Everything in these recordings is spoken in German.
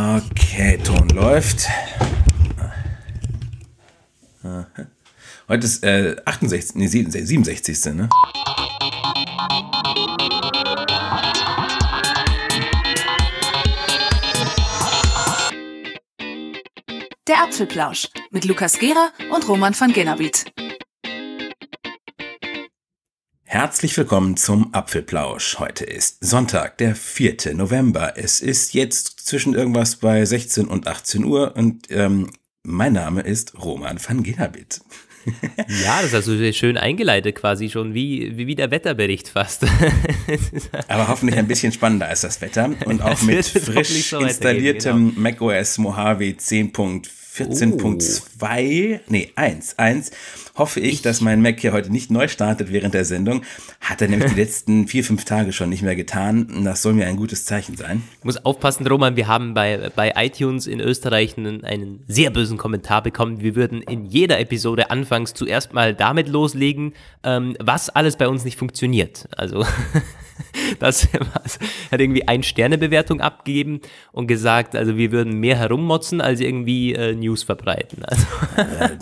Okay, Ton läuft. Heute ist äh, 68, nee, 67. Ne? Der Apfelplausch mit Lukas Gera und Roman van Genabit. Herzlich willkommen zum Apfelplausch. Heute ist Sonntag, der 4. November. Es ist jetzt zwischen irgendwas bei 16 und 18 Uhr und ähm, mein Name ist Roman van Genabit. ja, das hast du schön eingeleitet quasi schon, wie, wie, wie der Wetterbericht fast. Aber hoffentlich ein bisschen spannender als das Wetter und auch mit frisch so installiertem genau. macOS Mojave 10.4 14.2, oh. nee, 1, 1, hoffe ich, dass mein Mac hier heute nicht neu startet während der Sendung. Hat er nämlich die letzten vier, fünf Tage schon nicht mehr getan. Das soll mir ein gutes Zeichen sein. Ich muss aufpassen, Roman, wir haben bei, bei iTunes in Österreich einen, einen sehr bösen Kommentar bekommen. Wir würden in jeder Episode anfangs zuerst mal damit loslegen, ähm, was alles bei uns nicht funktioniert. Also das hat irgendwie ein Sternebewertung abgegeben und gesagt, also wir würden mehr herummotzen, als irgendwie äh, News verbreiten. Also. Äh,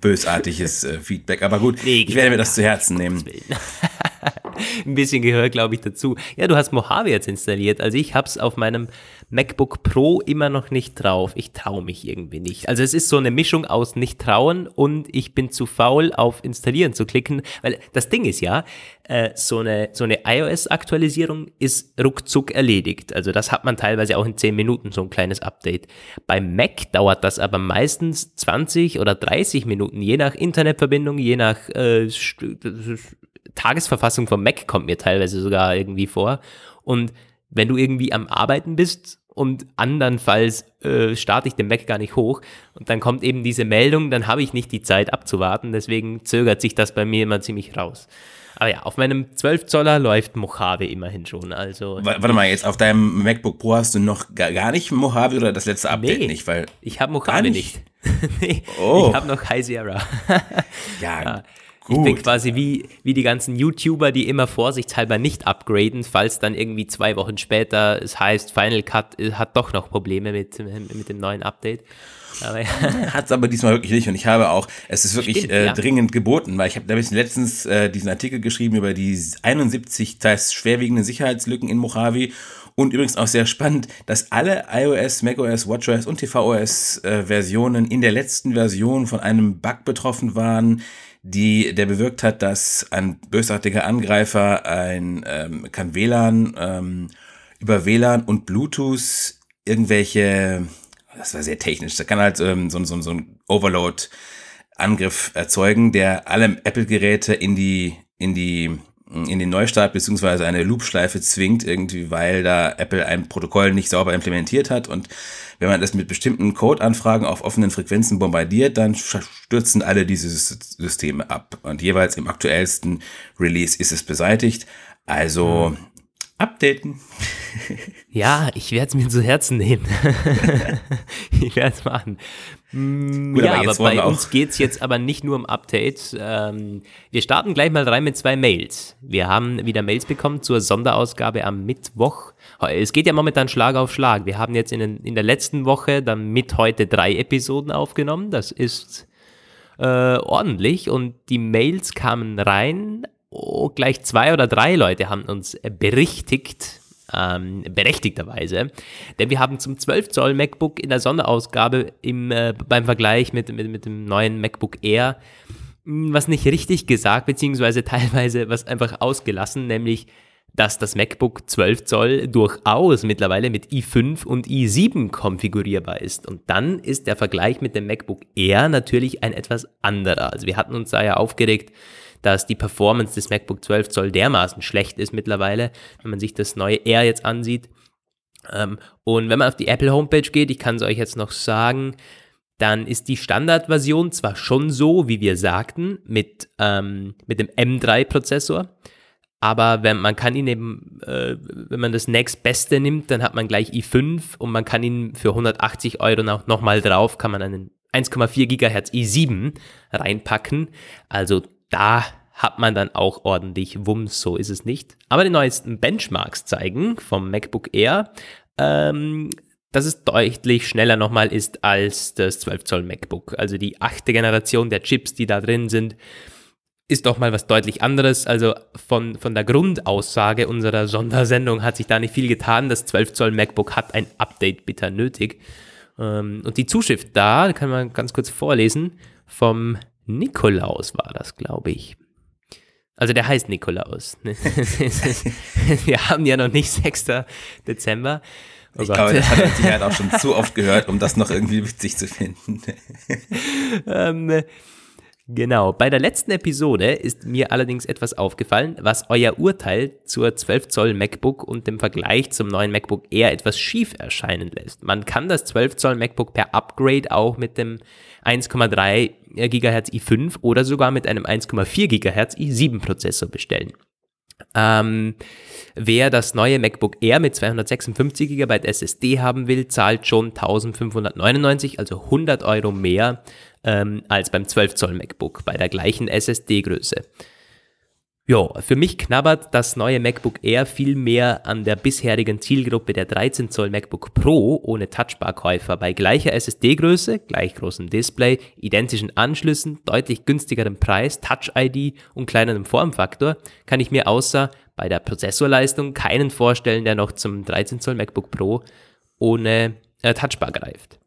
bösartiges äh, Feedback, aber gut, nee, ich werde mir das zu Herzen nehmen. Ein bisschen gehört, glaube ich, dazu. Ja, du hast Mojave jetzt installiert. Also ich habe es auf meinem MacBook Pro immer noch nicht drauf. Ich traue mich irgendwie nicht. Also es ist so eine Mischung aus nicht trauen und ich bin zu faul, auf Installieren zu klicken. Weil das Ding ist ja, äh, so eine, so eine iOS-Aktualisierung ist ruckzuck erledigt. Also das hat man teilweise auch in 10 Minuten, so ein kleines Update. Beim Mac dauert das aber meistens 20 oder 30 Minuten, je nach Internetverbindung, je nach äh, Tagesverfassung vom Mac kommt mir teilweise sogar irgendwie vor. Und wenn du irgendwie am Arbeiten bist und andernfalls äh, starte ich den Mac gar nicht hoch und dann kommt eben diese Meldung, dann habe ich nicht die Zeit abzuwarten, deswegen zögert sich das bei mir immer ziemlich raus. Aber ja, auf meinem 12 Zoller läuft Mojave immerhin schon. Also Warte mal, jetzt auf deinem MacBook Pro hast du noch gar, gar nicht Mojave oder das letzte Update nee, nicht? Weil ich habe Mojave nicht. nicht. nee, oh. Ich habe noch High Sierra. ja, ja. Gut. Ich bin quasi wie, wie die ganzen YouTuber, die immer vorsichtshalber nicht upgraden, falls dann irgendwie zwei Wochen später es heißt, Final Cut hat doch noch Probleme mit, mit dem neuen Update. Aber ja. Hat es aber diesmal wirklich nicht. Und ich habe auch, es ist wirklich Stimmt, äh, ja. dringend geboten, weil ich habe da bisschen letztens äh, diesen Artikel geschrieben über die 71 teils schwerwiegenden Sicherheitslücken in Mojave. Und übrigens auch sehr spannend, dass alle iOS, macOS, WatchOS und tvOS äh, Versionen in der letzten Version von einem Bug betroffen waren, die, der bewirkt hat, dass ein bösartiger Angreifer ein, ähm, kann WLAN, ähm, über WLAN und Bluetooth irgendwelche, das war sehr technisch, da kann halt ähm, so, so, so ein Overload-Angriff erzeugen, der alle Apple-Geräte in die, in die in den Neustart beziehungsweise eine Loop-Schleife zwingt, irgendwie, weil da Apple ein Protokoll nicht sauber implementiert hat. Und wenn man das mit bestimmten Code-Anfragen auf offenen Frequenzen bombardiert, dann stürzen alle diese Systeme ab. Und jeweils im aktuellsten Release ist es beseitigt. Also mhm. Updaten. Ja, ich werde es mir zu Herzen nehmen. ich werde es machen. Gut, ja, aber, aber bei uns geht es jetzt aber nicht nur um Updates. Ähm, wir starten gleich mal rein mit zwei Mails. Wir haben wieder Mails bekommen zur Sonderausgabe am Mittwoch. Es geht ja momentan Schlag auf Schlag. Wir haben jetzt in, den, in der letzten Woche dann mit heute drei Episoden aufgenommen. Das ist äh, ordentlich und die Mails kamen rein. Oh, gleich zwei oder drei Leute haben uns berichtigt, ähm, berechtigterweise. Denn wir haben zum 12 Zoll MacBook in der Sonderausgabe im, äh, beim Vergleich mit, mit, mit dem neuen MacBook Air hm, was nicht richtig gesagt, beziehungsweise teilweise was einfach ausgelassen, nämlich dass das MacBook 12 Zoll durchaus mittlerweile mit i5 und i7 konfigurierbar ist. Und dann ist der Vergleich mit dem MacBook Air natürlich ein etwas anderer. Also wir hatten uns da ja aufgeregt, dass die Performance des MacBook 12 Zoll dermaßen schlecht ist mittlerweile, wenn man sich das neue Air jetzt ansieht. Ähm, und wenn man auf die Apple Homepage geht, ich kann es euch jetzt noch sagen, dann ist die Standardversion zwar schon so, wie wir sagten, mit, ähm, mit dem M3-Prozessor, aber wenn man kann ihn eben, äh, wenn man das nächstbeste nimmt, dann hat man gleich i5 und man kann ihn für 180 Euro noch, noch mal drauf, kann man einen 1,4 Gigahertz i7 reinpacken. Also da hat man dann auch ordentlich Wumms, so ist es nicht. Aber die neuesten Benchmarks zeigen vom MacBook Air, ähm, dass es deutlich schneller nochmal ist als das 12 Zoll MacBook. Also die achte Generation der Chips, die da drin sind, ist doch mal was deutlich anderes. Also von, von der Grundaussage unserer Sondersendung hat sich da nicht viel getan. Das 12 Zoll MacBook hat ein Update bitter nötig. Ähm, und die Zuschrift da, kann man ganz kurz vorlesen, vom Nikolaus war das, glaube ich. Also der heißt Nikolaus. Wir haben ja noch nicht 6. Dezember. Oh ich Gott. glaube, das hat sich halt auch schon zu oft gehört, um das noch irgendwie witzig zu finden. ähm, genau. Bei der letzten Episode ist mir allerdings etwas aufgefallen, was euer Urteil zur 12 Zoll MacBook und dem Vergleich zum neuen MacBook eher etwas schief erscheinen lässt. Man kann das 12 Zoll MacBook per Upgrade auch mit dem 1,3 GHz i5 oder sogar mit einem 1,4 GHz i7 Prozessor bestellen. Ähm, wer das neue MacBook Air mit 256 GB SSD haben will, zahlt schon 1599, also 100 Euro mehr ähm, als beim 12 Zoll MacBook bei der gleichen SSD-Größe. Ja, für mich knabbert das neue MacBook Air viel mehr an der bisherigen Zielgruppe der 13 Zoll MacBook Pro ohne Touchbar-Käufer bei gleicher SSD-Größe, gleich großem Display, identischen Anschlüssen, deutlich günstigerem Preis, Touch-ID und kleinerem Formfaktor kann ich mir außer bei der Prozessorleistung keinen vorstellen, der noch zum 13 Zoll MacBook Pro ohne äh, Touchbar greift.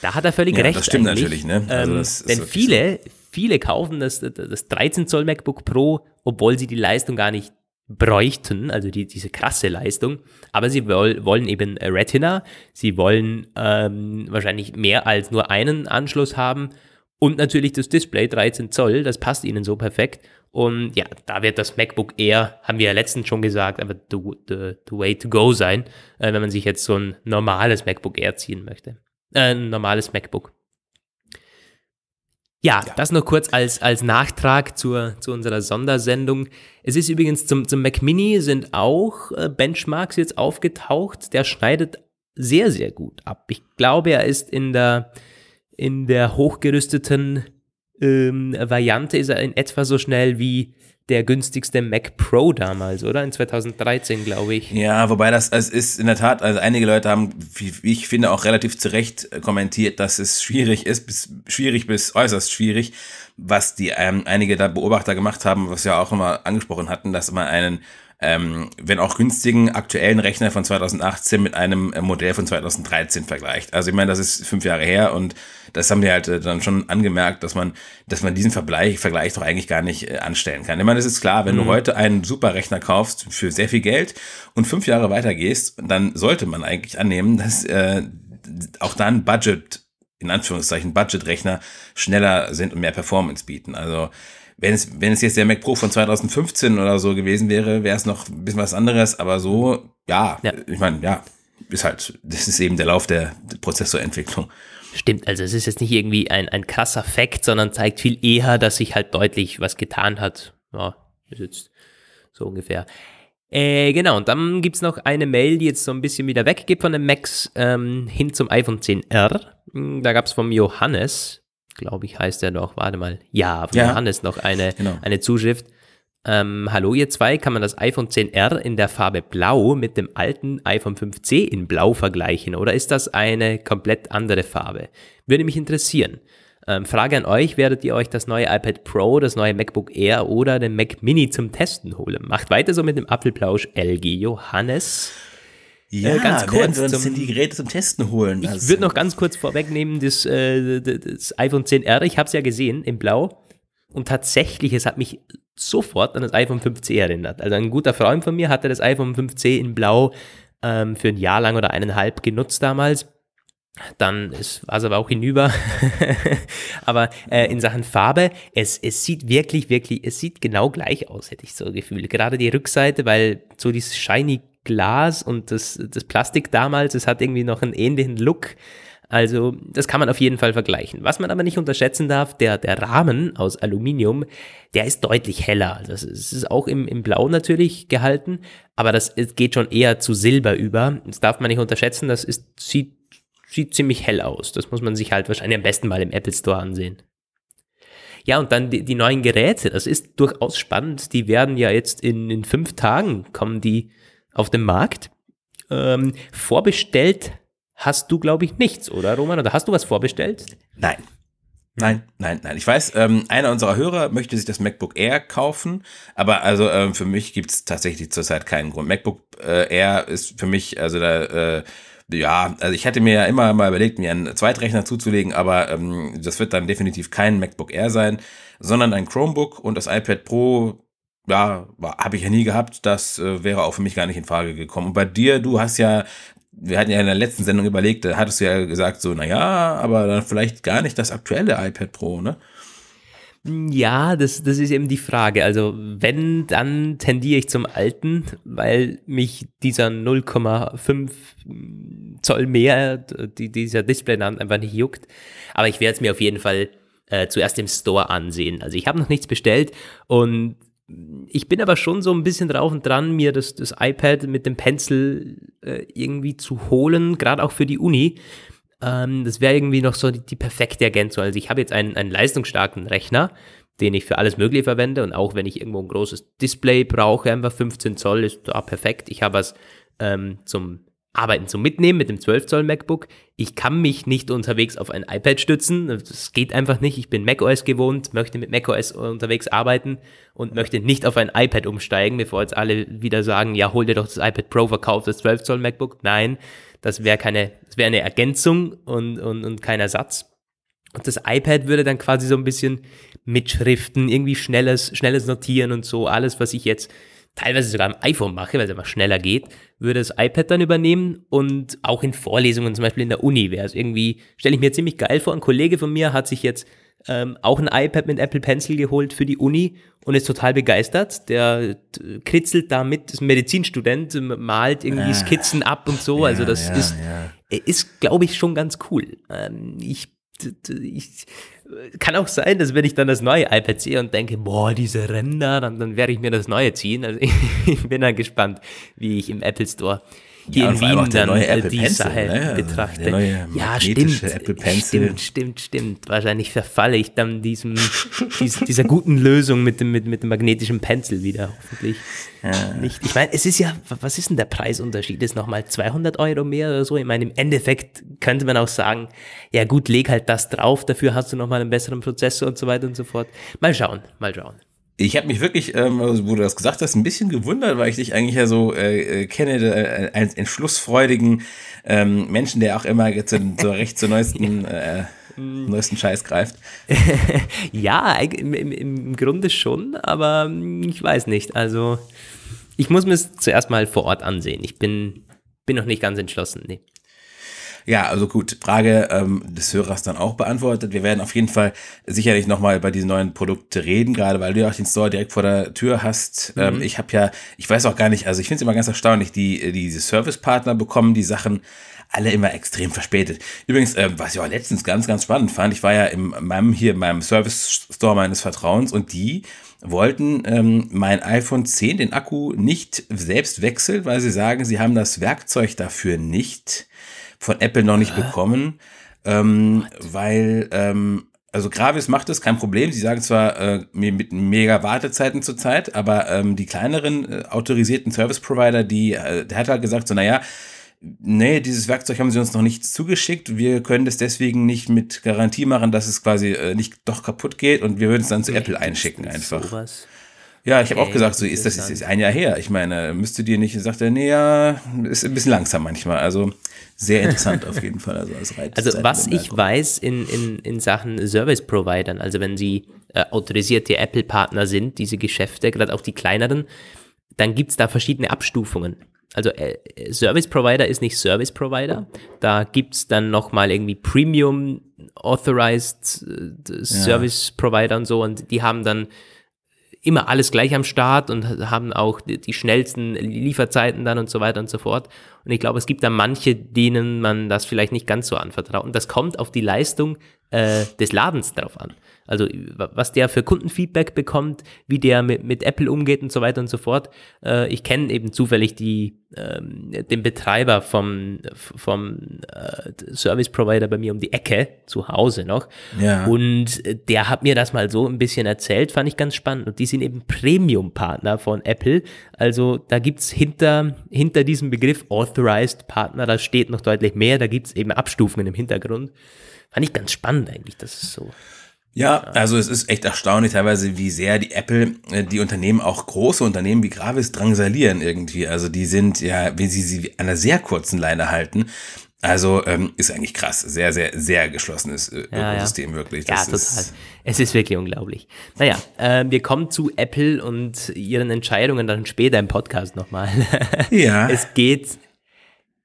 Da hat er völlig ja, recht. Das stimmt eigentlich. natürlich, ne? Also ähm, denn viele, so. viele kaufen das, das 13 Zoll MacBook Pro, obwohl sie die Leistung gar nicht bräuchten, also die, diese krasse Leistung, aber sie woll, wollen eben Retina, sie wollen ähm, wahrscheinlich mehr als nur einen Anschluss haben und natürlich das Display 13 Zoll, das passt ihnen so perfekt und ja, da wird das MacBook Air, haben wir ja letztens schon gesagt, aber the, the, the way to go sein, äh, wenn man sich jetzt so ein normales MacBook Air ziehen möchte. Äh, ein normales MacBook. Ja, ja, das noch kurz als, als Nachtrag zur, zu unserer Sondersendung. Es ist übrigens zum, zum Mac Mini sind auch äh, Benchmarks jetzt aufgetaucht. Der schneidet sehr, sehr gut ab. Ich glaube, er ist in der, in der hochgerüsteten ähm, Variante ist er in etwa so schnell wie der günstigste Mac Pro damals, oder? In 2013, glaube ich. Ja, wobei das es ist in der Tat, also einige Leute haben, wie ich finde, auch relativ zu Recht kommentiert, dass es schwierig ist, bis schwierig bis äußerst schwierig, was die ähm, einige da Beobachter gemacht haben, was wir auch immer angesprochen hatten, dass man einen ähm, wenn auch günstigen aktuellen Rechner von 2018 mit einem äh, Modell von 2013 vergleicht. Also ich meine, das ist fünf Jahre her und das haben wir halt äh, dann schon angemerkt, dass man, dass man diesen Vergleich, Vergleich doch eigentlich gar nicht äh, anstellen kann. Ich meine, es ist klar, wenn mhm. du heute einen super Rechner kaufst für sehr viel Geld und fünf Jahre weiter gehst, dann sollte man eigentlich annehmen, dass äh, auch dann Budget in Anführungszeichen Budgetrechner schneller sind und mehr Performance bieten. Also wenn es, wenn es jetzt der Mac Pro von 2015 oder so gewesen wäre, wäre es noch ein bisschen was anderes, aber so, ja, ja. ich meine, ja, ist halt, das ist eben der Lauf der Prozessorentwicklung. Stimmt, also es ist jetzt nicht irgendwie ein, ein krasser Fakt, sondern zeigt viel eher, dass sich halt deutlich was getan hat. Ja, ist jetzt so ungefähr. Äh, genau, und dann gibt es noch eine Mail, die jetzt so ein bisschen wieder weggeht von dem Max ähm, hin zum iPhone 10R. Da gab es vom Johannes, glaube ich, heißt er doch, warte mal. Ja, von ja. Johannes noch eine, genau. eine Zuschrift. Ähm, hallo ihr zwei, kann man das iPhone 10R in der Farbe Blau mit dem alten iPhone 5C in Blau vergleichen oder ist das eine komplett andere Farbe? Würde mich interessieren. Ähm, Frage an euch, werdet ihr euch das neue iPad Pro, das neue MacBook Air oder den Mac Mini zum Testen holen? Macht weiter so mit dem Apfelplausch LG Johannes. Ja, äh, ganz kurz. Wir uns zum, die Geräte zum Testen holen. Ich also. würde noch ganz kurz vorwegnehmen, das, äh, das iPhone 10R, ich habe es ja gesehen in Blau. Und tatsächlich, es hat mich sofort an das iPhone 5C erinnert. Also ein guter Freund von mir hatte das iPhone 5C in Blau ähm, für ein Jahr lang oder eineinhalb genutzt damals. Dann war es aber auch hinüber. aber äh, in Sachen Farbe, es, es sieht wirklich, wirklich, es sieht genau gleich aus, hätte ich so gefühlt. Gerade die Rückseite, weil so dieses shiny Glas und das, das Plastik damals, es hat irgendwie noch einen ähnlichen Look. Also das kann man auf jeden Fall vergleichen. Was man aber nicht unterschätzen darf, der, der Rahmen aus Aluminium, der ist deutlich heller. Das ist, ist auch im, im Blau natürlich gehalten, aber das geht schon eher zu Silber über. Das darf man nicht unterschätzen, das ist, sieht, sieht ziemlich hell aus. Das muss man sich halt wahrscheinlich am besten mal im Apple Store ansehen. Ja, und dann die, die neuen Geräte, das ist durchaus spannend. Die werden ja jetzt in, in fünf Tagen kommen die auf dem Markt. Ähm, vorbestellt hast du, glaube ich, nichts, oder Roman? Oder hast du was vorbestellt? Nein. Nein, nein, nein. Ich weiß, ähm, einer unserer Hörer möchte sich das MacBook Air kaufen, aber also ähm, für mich gibt es tatsächlich zurzeit keinen Grund. MacBook äh, Air ist für mich, also da, äh, ja, also ich hatte mir ja immer mal überlegt, mir einen Zweitrechner zuzulegen, aber ähm, das wird dann definitiv kein MacBook Air sein, sondern ein Chromebook und das iPad Pro ja, habe ich ja nie gehabt. Das äh, wäre auch für mich gar nicht in Frage gekommen. Und bei dir, du hast ja wir hatten ja in der letzten Sendung überlegt, da hattest du ja gesagt, so, naja, aber dann vielleicht gar nicht das aktuelle iPad Pro, ne? Ja, das, das ist eben die Frage. Also wenn, dann tendiere ich zum alten, weil mich dieser 0,5 Zoll mehr, die, dieser Display-Namen einfach nicht juckt. Aber ich werde es mir auf jeden Fall äh, zuerst im Store ansehen. Also ich habe noch nichts bestellt und ich bin aber schon so ein bisschen drauf und dran, mir das, das iPad mit dem Pencil äh, irgendwie zu holen, gerade auch für die Uni. Ähm, das wäre irgendwie noch so die, die, perfekte Ergänzung. Also ich habe jetzt einen, einen leistungsstarken Rechner, den ich für alles Mögliche verwende und auch wenn ich irgendwo ein großes Display brauche, einfach 15 Zoll ist da perfekt. Ich habe was ähm, zum Arbeiten zum Mitnehmen mit dem 12 Zoll MacBook. Ich kann mich nicht unterwegs auf ein iPad stützen. Das geht einfach nicht. Ich bin macOS gewohnt, möchte mit macOS unterwegs arbeiten und möchte nicht auf ein iPad umsteigen, bevor jetzt alle wieder sagen, ja, hol dir doch das iPad Pro, verkauf das 12 Zoll MacBook. Nein, das wäre keine, das wäre eine Ergänzung und, und, und kein Ersatz. Und das iPad würde dann quasi so ein bisschen mitschriften, irgendwie schnelles, schnelles Notieren und so, alles, was ich jetzt teilweise sogar am iPhone mache, weil es einfach schneller geht, würde das iPad dann übernehmen und auch in Vorlesungen, zum Beispiel in der Uni, wäre es irgendwie, stelle ich mir ziemlich geil vor. Ein Kollege von mir hat sich jetzt ähm, auch ein iPad mit Apple Pencil geholt für die Uni und ist total begeistert. Der kritzelt damit, ist ein Medizinstudent, malt irgendwie ah, Skizzen ab und so. Also ja, also das ja, ist, ja. ist glaube ich, schon ganz cool. Ähm, ich ich, kann auch sein, dass wenn ich dann das neue iPad sehe und denke, boah, diese Ränder, dann, dann werde ich mir das neue ziehen. Also ich bin dann gespannt, wie ich im Apple Store hier ja, in Wien dann neue Apple die Pencil, Sache ne? betrachte. ja, stimmt, Apple stimmt, stimmt, stimmt. Wahrscheinlich verfalle ich dann diesem, dies, dieser guten Lösung mit dem, mit, mit dem magnetischen Pencil wieder, hoffentlich. Ja. Nicht. Ich meine, es ist ja, was ist denn der Preisunterschied? Ist nochmal 200 Euro mehr oder so? Ich meine, im Endeffekt könnte man auch sagen, ja gut, leg halt das drauf, dafür hast du nochmal einen besseren Prozessor und so weiter und so fort. Mal schauen, mal schauen. Ich habe mich wirklich, ähm, wo du das gesagt hast, ein bisschen gewundert, weil ich dich eigentlich ja so äh, äh kenne, äh, als entschlussfreudigen ähm, Menschen, der auch immer zu, zu recht zur neuesten, äh, neuesten Scheiß greift. ja, im, im Grunde schon, aber ich weiß nicht. Also ich muss mir es zuerst mal vor Ort ansehen. Ich bin, bin noch nicht ganz entschlossen. Nee. Ja, also gut, Frage ähm, des Hörers dann auch beantwortet. Wir werden auf jeden Fall sicherlich nochmal über diese neuen Produkte reden, gerade weil du ja auch den Store direkt vor der Tür hast. Mhm. Ähm, ich habe ja, ich weiß auch gar nicht, also ich finde es immer ganz erstaunlich, die, die diese Service-Partner bekommen die Sachen alle immer extrem verspätet. Übrigens, ähm, was ich auch letztens ganz, ganz spannend fand, ich war ja in meinem, hier in meinem Service-Store meines Vertrauens und die wollten ähm, mein iPhone 10, den Akku, nicht selbst wechseln, weil sie sagen, sie haben das Werkzeug dafür nicht von Apple noch nicht bekommen, ähm, weil ähm, also Gravis macht es, kein Problem. Sie sagen zwar äh, mit mega Wartezeiten zurzeit, aber ähm, die kleineren äh, autorisierten Service Provider, die, äh, der hat halt gesagt, so naja, nee, dieses Werkzeug haben sie uns noch nicht zugeschickt. Wir können das deswegen nicht mit Garantie machen, dass es quasi äh, nicht doch kaputt geht und wir würden es dann zu Apple einschicken einfach. Sowas. Ja, ich habe auch gesagt, so ist das ist, ist ein Jahr her. Ich meine, müsste dir nicht, sagt er, nee, ja, ist ein bisschen langsam manchmal. Also sehr interessant auf jeden Fall. Also, als also was ich weiß in, in, in Sachen Service-Providern, also wenn sie äh, autorisierte Apple-Partner sind, diese Geschäfte, gerade auch die kleineren, dann gibt es da verschiedene Abstufungen. Also äh, Service Provider ist nicht Service Provider. Da gibt es dann nochmal irgendwie Premium Authorized äh, Service Provider und so und die haben dann immer alles gleich am Start und haben auch die, schnellsten Lieferzeiten dann und so weiter und so fort. Und ich glaube, es gibt da manche, denen man das vielleicht nicht ganz so anvertraut. Und das kommt auf die Leistung äh, des Ladens drauf an. Also was der für Kundenfeedback bekommt, wie der mit, mit Apple umgeht und so weiter und so fort. Äh, ich kenne eben zufällig die, ähm, den Betreiber vom, vom äh, Service Provider bei mir um die Ecke zu Hause noch. Ja. Und der hat mir das mal so ein bisschen erzählt, fand ich ganz spannend. Und die sind eben Premium-Partner von Apple. Also da gibt's hinter, hinter diesem Begriff Authorized Partner, da steht noch deutlich mehr, da gibt's eben Abstufungen im Hintergrund. Fand ich ganz spannend eigentlich, das ist so. Ja, also es ist echt erstaunlich teilweise, wie sehr die Apple, äh, die Unternehmen, auch große Unternehmen wie Gravis drangsalieren irgendwie. Also die sind ja, wie sie sie an einer sehr kurzen Leine halten. Also ähm, ist eigentlich krass. Sehr, sehr, sehr geschlossenes äh, Ökosystem ja. wirklich. Das ja, total. Ist es ist wirklich unglaublich. Naja, äh, wir kommen zu Apple und ihren Entscheidungen dann später im Podcast nochmal. Ja. es geht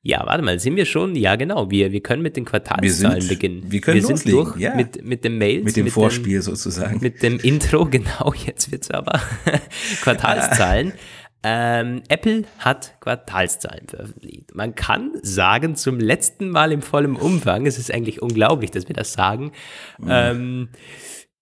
ja, warte mal, sind wir schon? Ja, genau. Wir, wir können mit den Quartalszahlen sind, beginnen. Wir können wir loslegen, durch ja. mit, mit dem Mails. Mit dem mit Vorspiel dem, sozusagen. Mit dem Intro, genau. Jetzt wird's aber Quartalszahlen. Ähm, Apple hat Quartalszahlen veröffentlicht. Man kann sagen, zum letzten Mal im vollen Umfang, es ist eigentlich unglaublich, dass wir das sagen, mhm. ähm,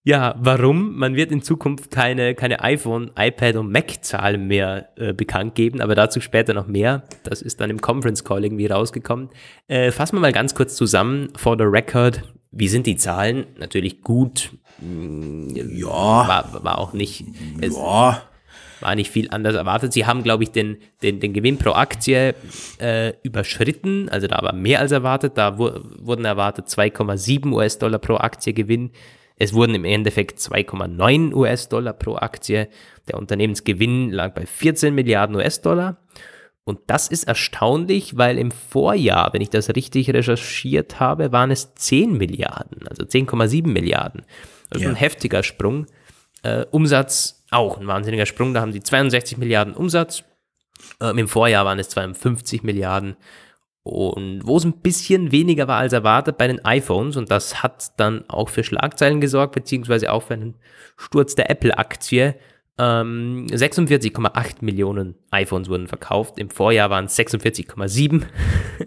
ja, warum? Man wird in Zukunft keine, keine iPhone, iPad und Mac-Zahlen mehr äh, bekannt geben, aber dazu später noch mehr. Das ist dann im Conference Call irgendwie rausgekommen. Äh, fassen wir mal ganz kurz zusammen, for the record. Wie sind die Zahlen? Natürlich gut. Ja. War, war auch nicht. Ja. War nicht viel anders erwartet. Sie haben, glaube ich, den, den, den Gewinn pro Aktie äh, überschritten, also da war mehr als erwartet. Da wu wurden erwartet 2,7 US-Dollar pro Aktie Gewinn. Es wurden im Endeffekt 2,9 US-Dollar pro Aktie. Der Unternehmensgewinn lag bei 14 Milliarden US-Dollar. Und das ist erstaunlich, weil im Vorjahr, wenn ich das richtig recherchiert habe, waren es 10 Milliarden, also 10,7 Milliarden. Also ja. ein heftiger Sprung. Äh, Umsatz auch ein wahnsinniger Sprung. Da haben sie 62 Milliarden Umsatz. Ähm, Im Vorjahr waren es 52 Milliarden. Und wo es ein bisschen weniger war als erwartet bei den iPhones, und das hat dann auch für Schlagzeilen gesorgt, beziehungsweise auch für einen Sturz der Apple-Aktie. Ähm, 46,8 Millionen iPhones wurden verkauft. Im Vorjahr waren es 46,7.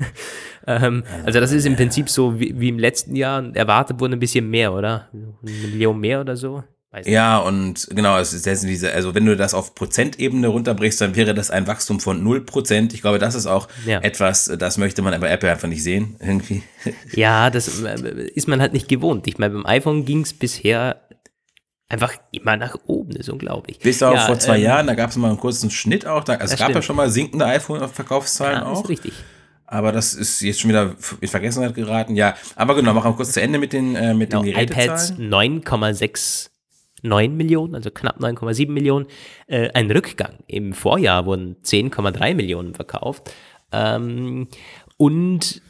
ähm, also das ist im Prinzip so wie, wie, im letzten Jahr. Erwartet wurden ein bisschen mehr, oder? Eine Million mehr oder so. Ja, und genau, es ist diese, also wenn du das auf Prozentebene runterbrichst, dann wäre das ein Wachstum von 0%. Ich glaube, das ist auch ja. etwas, das möchte man bei Apple einfach nicht sehen, irgendwie. Ja, das äh, ist man halt nicht gewohnt. Ich meine, beim iPhone ging es bisher einfach immer nach oben, das ist unglaublich. Bis auch ja, vor zwei ähm, Jahren, da gab es mal einen kurzen Schnitt auch. Da, also es gab stimmt. ja schon mal sinkende iPhone-Verkaufszahlen ja, auch. Ist richtig. Aber das ist jetzt schon wieder in Vergessenheit geraten. Ja, aber genau, machen wir kurz zu Ende mit den, äh, mit genau, den iPads 9,6 9 Millionen, also knapp 9,7 Millionen, äh, ein Rückgang. Im Vorjahr wurden 10,3 Millionen verkauft. Ähm, und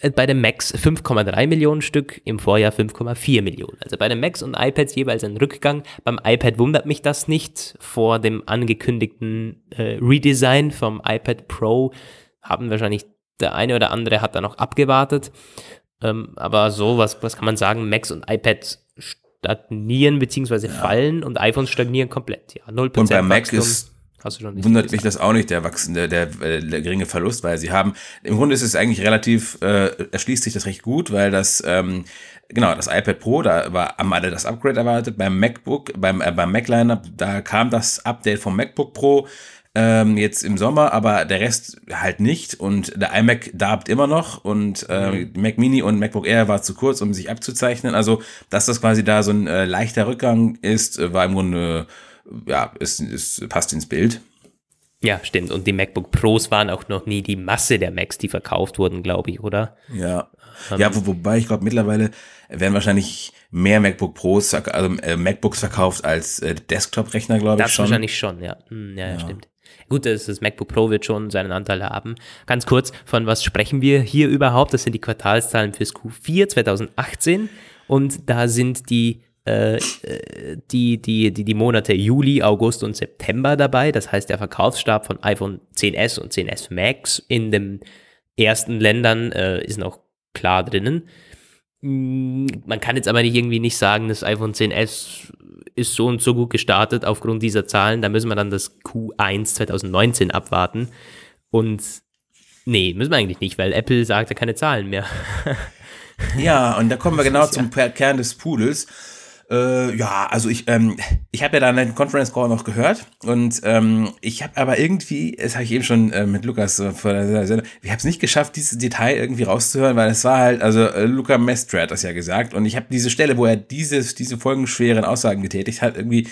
äh, bei den Macs 5,3 Millionen Stück, im Vorjahr 5,4 Millionen. Also bei den Macs und iPads jeweils ein Rückgang. Beim iPad wundert mich das nicht. Vor dem angekündigten äh, Redesign vom iPad Pro haben wahrscheinlich der eine oder andere hat da noch abgewartet. Ähm, aber so, was, was kann man sagen? Macs und iPads stagnieren bzw. Fallen und iPhones stagnieren komplett. Ja, 0% und bei Mac Wachstum. ist wundert mich das auch nicht, der wachsende, der, der, der, geringe Verlust, weil sie haben, im Grunde ist es eigentlich relativ, äh, erschließt sich das recht gut, weil das, ähm, genau, das iPad Pro, da war, haben alle das Upgrade erwartet, beim MacBook, beim, äh, beim Mac Lineup, da kam das Update vom MacBook Pro, ähm, jetzt im Sommer, aber der Rest halt nicht. Und der iMac darbt immer noch und äh, mhm. Mac Mini und MacBook Air war zu kurz, um sich abzuzeichnen. Also, dass das quasi da so ein äh, leichter Rückgang ist, äh, war im Grunde, äh, ja, es, es passt ins Bild. Ja, stimmt. Und die MacBook Pros waren auch noch nie die Masse der Macs, die verkauft wurden, glaube ich, oder? Ja. Ähm, ja, wo, wobei ich glaube, mittlerweile werden wahrscheinlich mehr MacBook Pros, also äh, MacBooks verkauft als äh, Desktop-Rechner, glaube ich schon. Das wahrscheinlich schon, ja. Hm, ja, ja, stimmt. Gut, das, das MacBook Pro wird schon seinen Anteil haben. Ganz kurz, von was sprechen wir hier überhaupt? Das sind die Quartalszahlen fürs Q4 2018 und da sind die äh, äh, die, die, die, die Monate Juli, August und September dabei. Das heißt, der Verkaufsstab von iPhone 10s und 10s Max in den ersten Ländern äh, ist noch klar drinnen. Mm, man kann jetzt aber nicht irgendwie nicht sagen, das iPhone 10s ist so und so gut gestartet aufgrund dieser Zahlen. Da müssen wir dann das Q1 2019 abwarten. Und nee, müssen wir eigentlich nicht, weil Apple sagt ja keine Zahlen mehr. ja, und da kommen wir genau zum Kern des Pudels. Äh, ja, also ich, ähm, ich habe ja dann den Conference Call noch gehört und ähm, ich habe aber irgendwie, das habe ich eben schon äh, mit Lukas äh, vor der Sendung, ich habe es nicht geschafft, dieses Detail irgendwie rauszuhören, weil es war halt, also äh, Luca Mestre hat das ja gesagt und ich habe diese Stelle, wo er dieses, diese folgenschweren Aussagen getätigt hat, irgendwie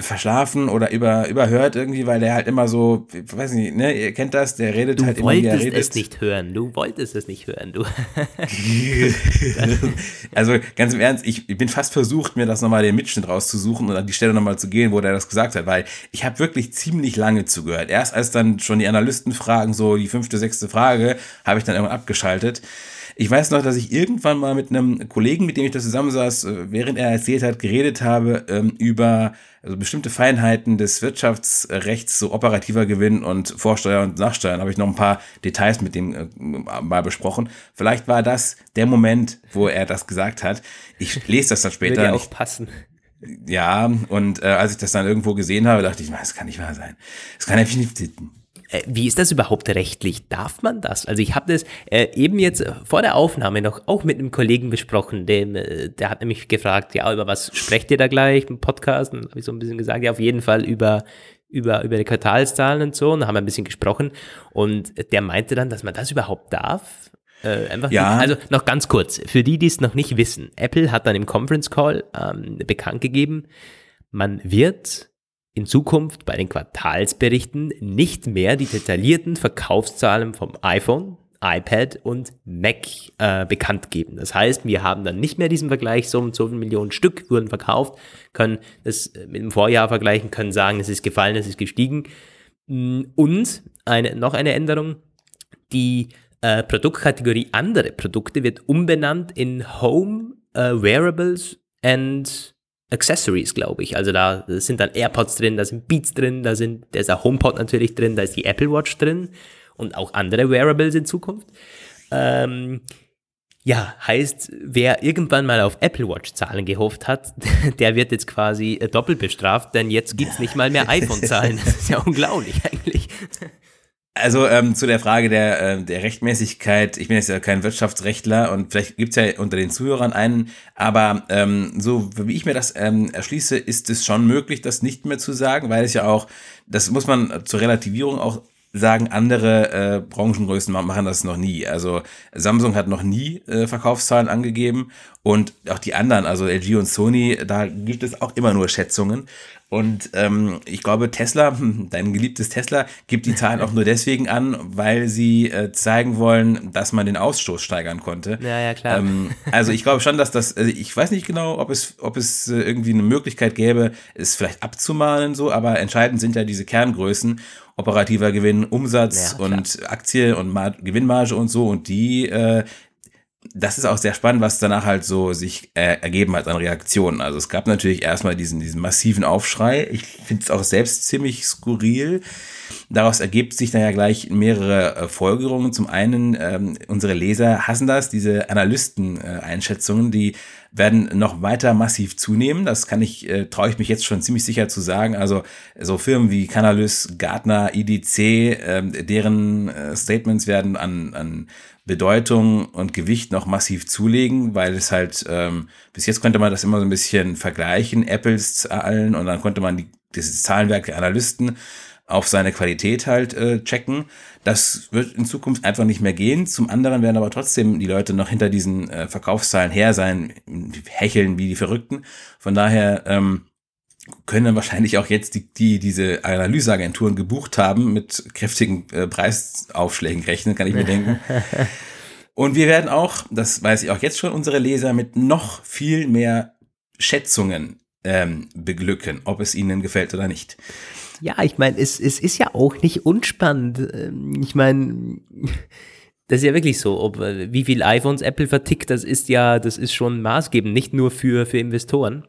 verschlafen oder über, überhört irgendwie, weil der halt immer so, weiß nicht, ne, ihr kennt das, der redet du halt immer, wie er redet. Du wolltest es nicht hören, du wolltest es nicht hören, du. also ganz im Ernst, ich, ich bin fast versucht, mir das nochmal den Mitschnitt rauszusuchen und an die Stelle nochmal zu gehen, wo der das gesagt hat, weil ich habe wirklich ziemlich lange zugehört. Erst als dann schon die Analysten fragen, so die fünfte, sechste Frage, habe ich dann irgendwann abgeschaltet. Ich weiß noch, dass ich irgendwann mal mit einem Kollegen, mit dem ich da zusammensaß, äh, während er erzählt hat, geredet habe ähm, über also bestimmte Feinheiten des Wirtschaftsrechts, so operativer Gewinn und Vorsteuer und Nachsteuern, habe ich noch ein paar Details mit dem äh, mal besprochen. Vielleicht war das der Moment, wo er das gesagt hat. Ich lese das dann später. Würde ja auch passen. Ja, und äh, als ich das dann irgendwo gesehen habe, dachte ich, das kann nicht wahr sein. Das kann einfach nicht, wie ist das überhaupt rechtlich? Darf man das? Also ich habe das äh, eben jetzt vor der Aufnahme noch auch mit einem Kollegen besprochen, dem, äh, der hat nämlich gefragt, ja, über was sprecht ihr da gleich im Podcast? Und habe ich so ein bisschen gesagt, ja, auf jeden Fall über über, über die Quartalszahlen und so und da haben wir ein bisschen gesprochen und der meinte dann, dass man das überhaupt darf. Äh, einfach ja. Nicht. Also noch ganz kurz, für die, die es noch nicht wissen, Apple hat dann im Conference Call ähm, bekannt gegeben, man wird in Zukunft bei den Quartalsberichten nicht mehr die detaillierten Verkaufszahlen vom iPhone, iPad und Mac äh, bekannt geben. Das heißt, wir haben dann nicht mehr diesen Vergleich, so und so viele Millionen Stück wurden verkauft, können das äh, mit dem Vorjahr vergleichen, können sagen, es ist gefallen, es ist gestiegen. Mm, und eine, noch eine Änderung, die äh, Produktkategorie andere Produkte wird umbenannt in Home, uh, Wearables and Accessories, glaube ich. Also da sind dann AirPods drin, da sind Beats drin, da sind, da ist der HomePod natürlich drin, da ist die Apple Watch drin und auch andere Wearables in Zukunft. Ähm, ja, heißt, wer irgendwann mal auf Apple Watch Zahlen gehofft hat, der wird jetzt quasi äh, doppelt bestraft, denn jetzt gibt's nicht mal mehr iPhone Zahlen. Das ist ja unglaublich eigentlich. Also ähm, zu der Frage der, äh, der Rechtmäßigkeit, ich bin jetzt ja kein Wirtschaftsrechtler und vielleicht gibt's ja unter den Zuhörern einen, aber ähm, so wie ich mir das ähm, erschließe, ist es schon möglich, das nicht mehr zu sagen, weil es ja auch, das muss man zur Relativierung auch sagen, andere äh, Branchengrößen machen das noch nie. Also Samsung hat noch nie äh, Verkaufszahlen angegeben und auch die anderen, also LG und Sony, da gibt es auch immer nur Schätzungen. Und ähm, ich glaube, Tesla, dein geliebtes Tesla, gibt die Zahlen auch nur deswegen an, weil sie äh, zeigen wollen, dass man den Ausstoß steigern konnte. Ja, ja, klar. Ähm, also ich glaube schon, dass das, also ich weiß nicht genau, ob es, ob es äh, irgendwie eine Möglichkeit gäbe, es vielleicht abzumahnen so, aber entscheidend sind ja diese Kerngrößen, operativer Gewinn, Umsatz ja, und Aktie und Mar Gewinnmarge und so und die äh, das ist auch sehr spannend, was danach halt so sich äh, ergeben hat an Reaktionen. Also es gab natürlich erstmal diesen, diesen massiven Aufschrei. Ich finde es auch selbst ziemlich skurril. Daraus ergibt sich dann ja gleich mehrere äh, Folgerungen. Zum einen, ähm, unsere Leser hassen das, diese Analysten-Einschätzungen, äh, die werden noch weiter massiv zunehmen. Das kann ich, äh, traue ich mich jetzt schon ziemlich sicher zu sagen. Also so Firmen wie Canalys, Gartner, IDC, äh, deren äh, Statements werden an, an Bedeutung und Gewicht noch massiv zulegen, weil es halt, ähm, bis jetzt konnte man das immer so ein bisschen vergleichen, Apples Zahlen und dann konnte man die, dieses Zahlenwerk der Analysten auf seine Qualität halt äh, checken. Das wird in Zukunft einfach nicht mehr gehen. Zum anderen werden aber trotzdem die Leute noch hinter diesen äh, Verkaufszahlen her sein, hecheln wie die Verrückten. Von daher ähm, können dann wahrscheinlich auch jetzt die, die diese Analyseagenturen gebucht haben, mit kräftigen äh, Preisaufschlägen rechnen, kann ich mir denken. Und wir werden auch, das weiß ich auch jetzt schon, unsere Leser mit noch viel mehr Schätzungen ähm, beglücken, ob es ihnen gefällt oder nicht. Ja, ich meine, es, es ist ja auch nicht unspannend. Ähm, ich meine, das ist ja wirklich so, ob, äh, wie viel iPhones Apple vertickt, das ist ja, das ist schon maßgebend, nicht nur für, für Investoren.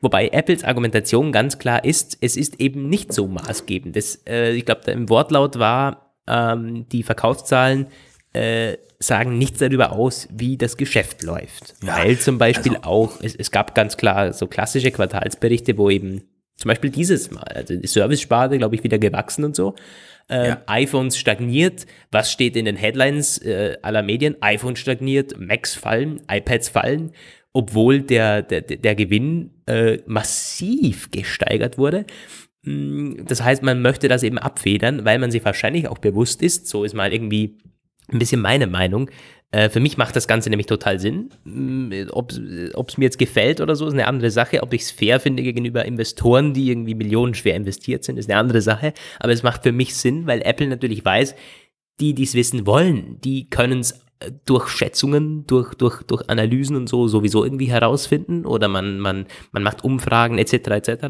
Wobei Apples Argumentation ganz klar ist, es ist eben nicht so maßgebend. Das, äh, ich glaube, im Wortlaut war, ähm, die Verkaufszahlen äh, sagen nichts darüber aus, wie das Geschäft läuft. Ja, Weil zum Beispiel also, auch, es, es gab ganz klar so klassische Quartalsberichte, wo eben zum Beispiel dieses Mal, also die Service-Sparte, glaube ich, wieder gewachsen und so. Äh, ja. iPhones stagniert. Was steht in den Headlines äh, aller Medien? iPhone stagniert, Macs fallen, iPads fallen. obwohl der, der, der Gewinn äh, massiv gesteigert wurde. Mm, das heißt, man möchte das eben abfedern, weil man sich wahrscheinlich auch bewusst ist, so ist mal irgendwie ein bisschen meine Meinung. Äh, für mich macht das Ganze nämlich total Sinn. Mm, ob es mir jetzt gefällt oder so, ist eine andere Sache. Ob ich es fair finde gegenüber Investoren, die irgendwie millionenschwer investiert sind, ist eine andere Sache. Aber es macht für mich Sinn, weil Apple natürlich weiß, die, die es wissen wollen, die können es durch Schätzungen, durch, durch, durch Analysen und so sowieso irgendwie herausfinden oder man, man, man macht Umfragen etc. etc.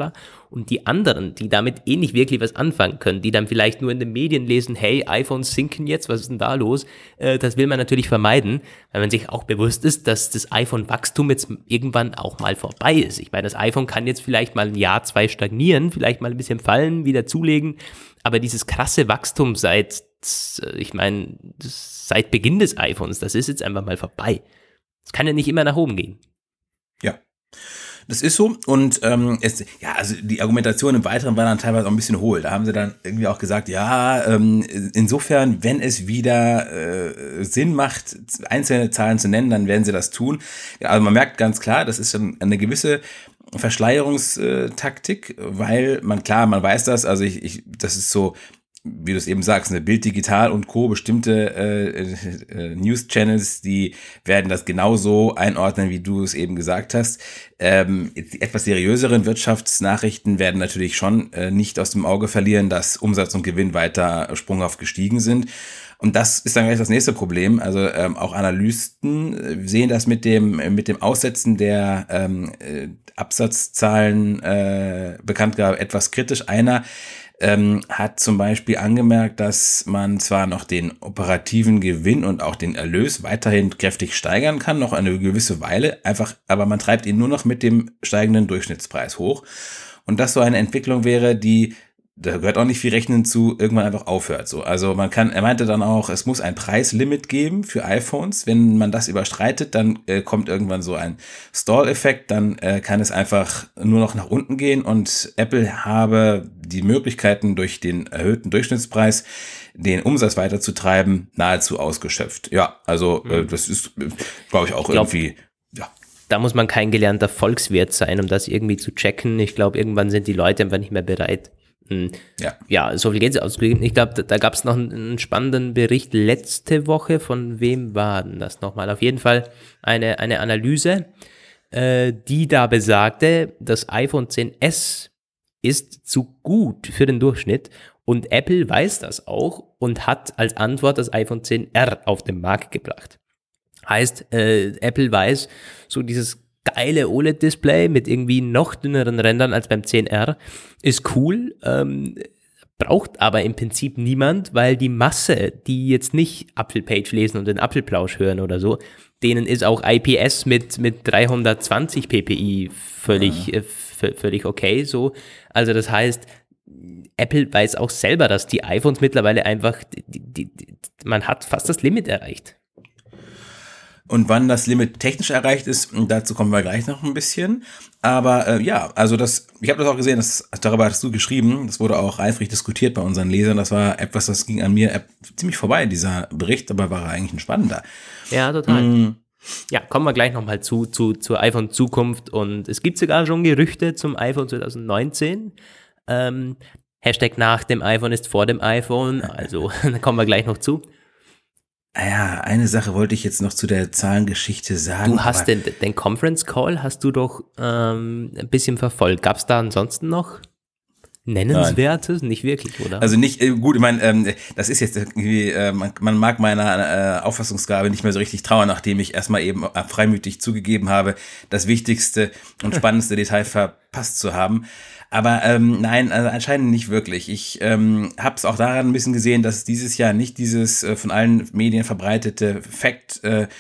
Und die anderen, die damit eh nicht wirklich was anfangen können, die dann vielleicht nur in den Medien lesen, hey, iPhones sinken jetzt, was ist denn da los? Äh, das will man natürlich vermeiden, weil man sich auch bewusst ist, dass das iPhone-Wachstum jetzt irgendwann auch mal vorbei ist. Ich meine, das iPhone kann jetzt vielleicht mal ein Jahr, zwei stagnieren, vielleicht mal ein bisschen fallen, wieder zulegen, aber dieses krasse Wachstum seit, ich meine, seit Beginn des iPhones, das ist jetzt einfach mal vorbei. Es kann ja nicht immer nach oben gehen. Ja. Das ist so und ähm, es, ja, also die Argumentation im Weiteren war dann teilweise auch ein bisschen hohl. Da haben sie dann irgendwie auch gesagt, ja, ähm, insofern, wenn es wieder äh, Sinn macht, einzelne Zahlen zu nennen, dann werden sie das tun. Also man merkt ganz klar, das ist eine gewisse Verschleierungstaktik, weil man klar, man weiß das, also ich, ich das ist so, wie du es eben sagst, eine Bild Digital und Co. bestimmte äh, äh, News Channels, die werden das genauso einordnen, wie du es eben gesagt hast. Ähm, die etwas seriöseren Wirtschaftsnachrichten werden natürlich schon äh, nicht aus dem Auge verlieren, dass Umsatz und Gewinn weiter sprunghaft gestiegen sind. Und das ist dann gleich das nächste Problem. Also ähm, auch Analysten äh, sehen das mit dem, mit dem Aussetzen der ähm, äh, Absatzzahlen äh, Bekanntgabe etwas kritisch. Einer ähm, hat zum Beispiel angemerkt, dass man zwar noch den operativen Gewinn und auch den Erlös weiterhin kräftig steigern kann, noch eine gewisse Weile, einfach, aber man treibt ihn nur noch mit dem steigenden Durchschnittspreis hoch. Und das so eine Entwicklung wäre, die da gehört auch nicht viel Rechnen zu, irgendwann einfach aufhört. So, also man kann, er meinte dann auch, es muss ein Preislimit geben für iPhones. Wenn man das überstreitet, dann äh, kommt irgendwann so ein Stall-Effekt, dann äh, kann es einfach nur noch nach unten gehen und Apple habe die Möglichkeiten durch den erhöhten Durchschnittspreis den Umsatz weiterzutreiben, nahezu ausgeschöpft. Ja, also äh, mhm. das ist, glaube ich, auch ich glaub, irgendwie ja. da muss man kein gelernter Volkswirt sein, um das irgendwie zu checken. Ich glaube, irgendwann sind die Leute einfach nicht mehr bereit. Hm. Ja. ja, so viel Geld ausgegeben. Ich glaube, da, da gab es noch einen, einen, spannenden Bericht letzte Woche. Von wem war denn das nochmal? Auf jeden Fall eine, eine Analyse, äh, die da besagte, das iPhone 10s ist zu gut für den Durchschnitt und Apple weiß das auch und hat als Antwort das iPhone 10R auf den Markt gebracht. Heißt, äh, Apple weiß, so dieses geile OLED-Display mit irgendwie noch dünneren Rändern als beim 10R ist cool. Ähm, braucht aber im Prinzip niemand, weil die Masse, die jetzt nicht Apfelpage lesen und den Apfelplausch hören oder so, denen ist auch IPS mit, mit 320 ppi völlig, ja. äh, völlig okay so. Also das heißt, Apple weiß auch selber, dass die iPhones mittlerweile einfach, die, die, die, man hat fast das Limit erreicht. Und wann das Limit technisch erreicht ist, dazu kommen wir gleich noch ein bisschen. Aber äh, ja, also das, ich habe das auch gesehen, das, darüber hast du geschrieben, das wurde auch eifrig diskutiert bei unseren Lesern. Das war etwas, das ging an mir ziemlich vorbei, dieser Bericht, aber war eigentlich ein spannender. Ja, total. Mm. Ja, kommen wir gleich nochmal zu, zu, zur iPhone Zukunft. Und es gibt sogar schon Gerüchte zum iPhone 2019. Ähm, Hashtag nach dem iPhone ist vor dem iPhone. Also, da kommen wir gleich noch zu. Ah ja, eine Sache wollte ich jetzt noch zu der Zahlengeschichte sagen. Du hast den, den Conference Call, hast du doch ähm, ein bisschen verfolgt. Gab es da ansonsten noch Nennenswertes? Nein. Nicht wirklich, oder? Also nicht, äh, gut, ich meine, ähm, das ist jetzt irgendwie, äh, man, man, mag meiner äh, Auffassungsgabe nicht mehr so richtig trauern, nachdem ich erstmal eben äh, freimütig zugegeben habe, das wichtigste und spannendste Detail verpasst zu haben. Aber ähm, nein, also anscheinend nicht wirklich. Ich ähm, habe es auch daran ein bisschen gesehen, dass dieses Jahr nicht dieses äh, von allen Medien verbreitete Fact-Cheat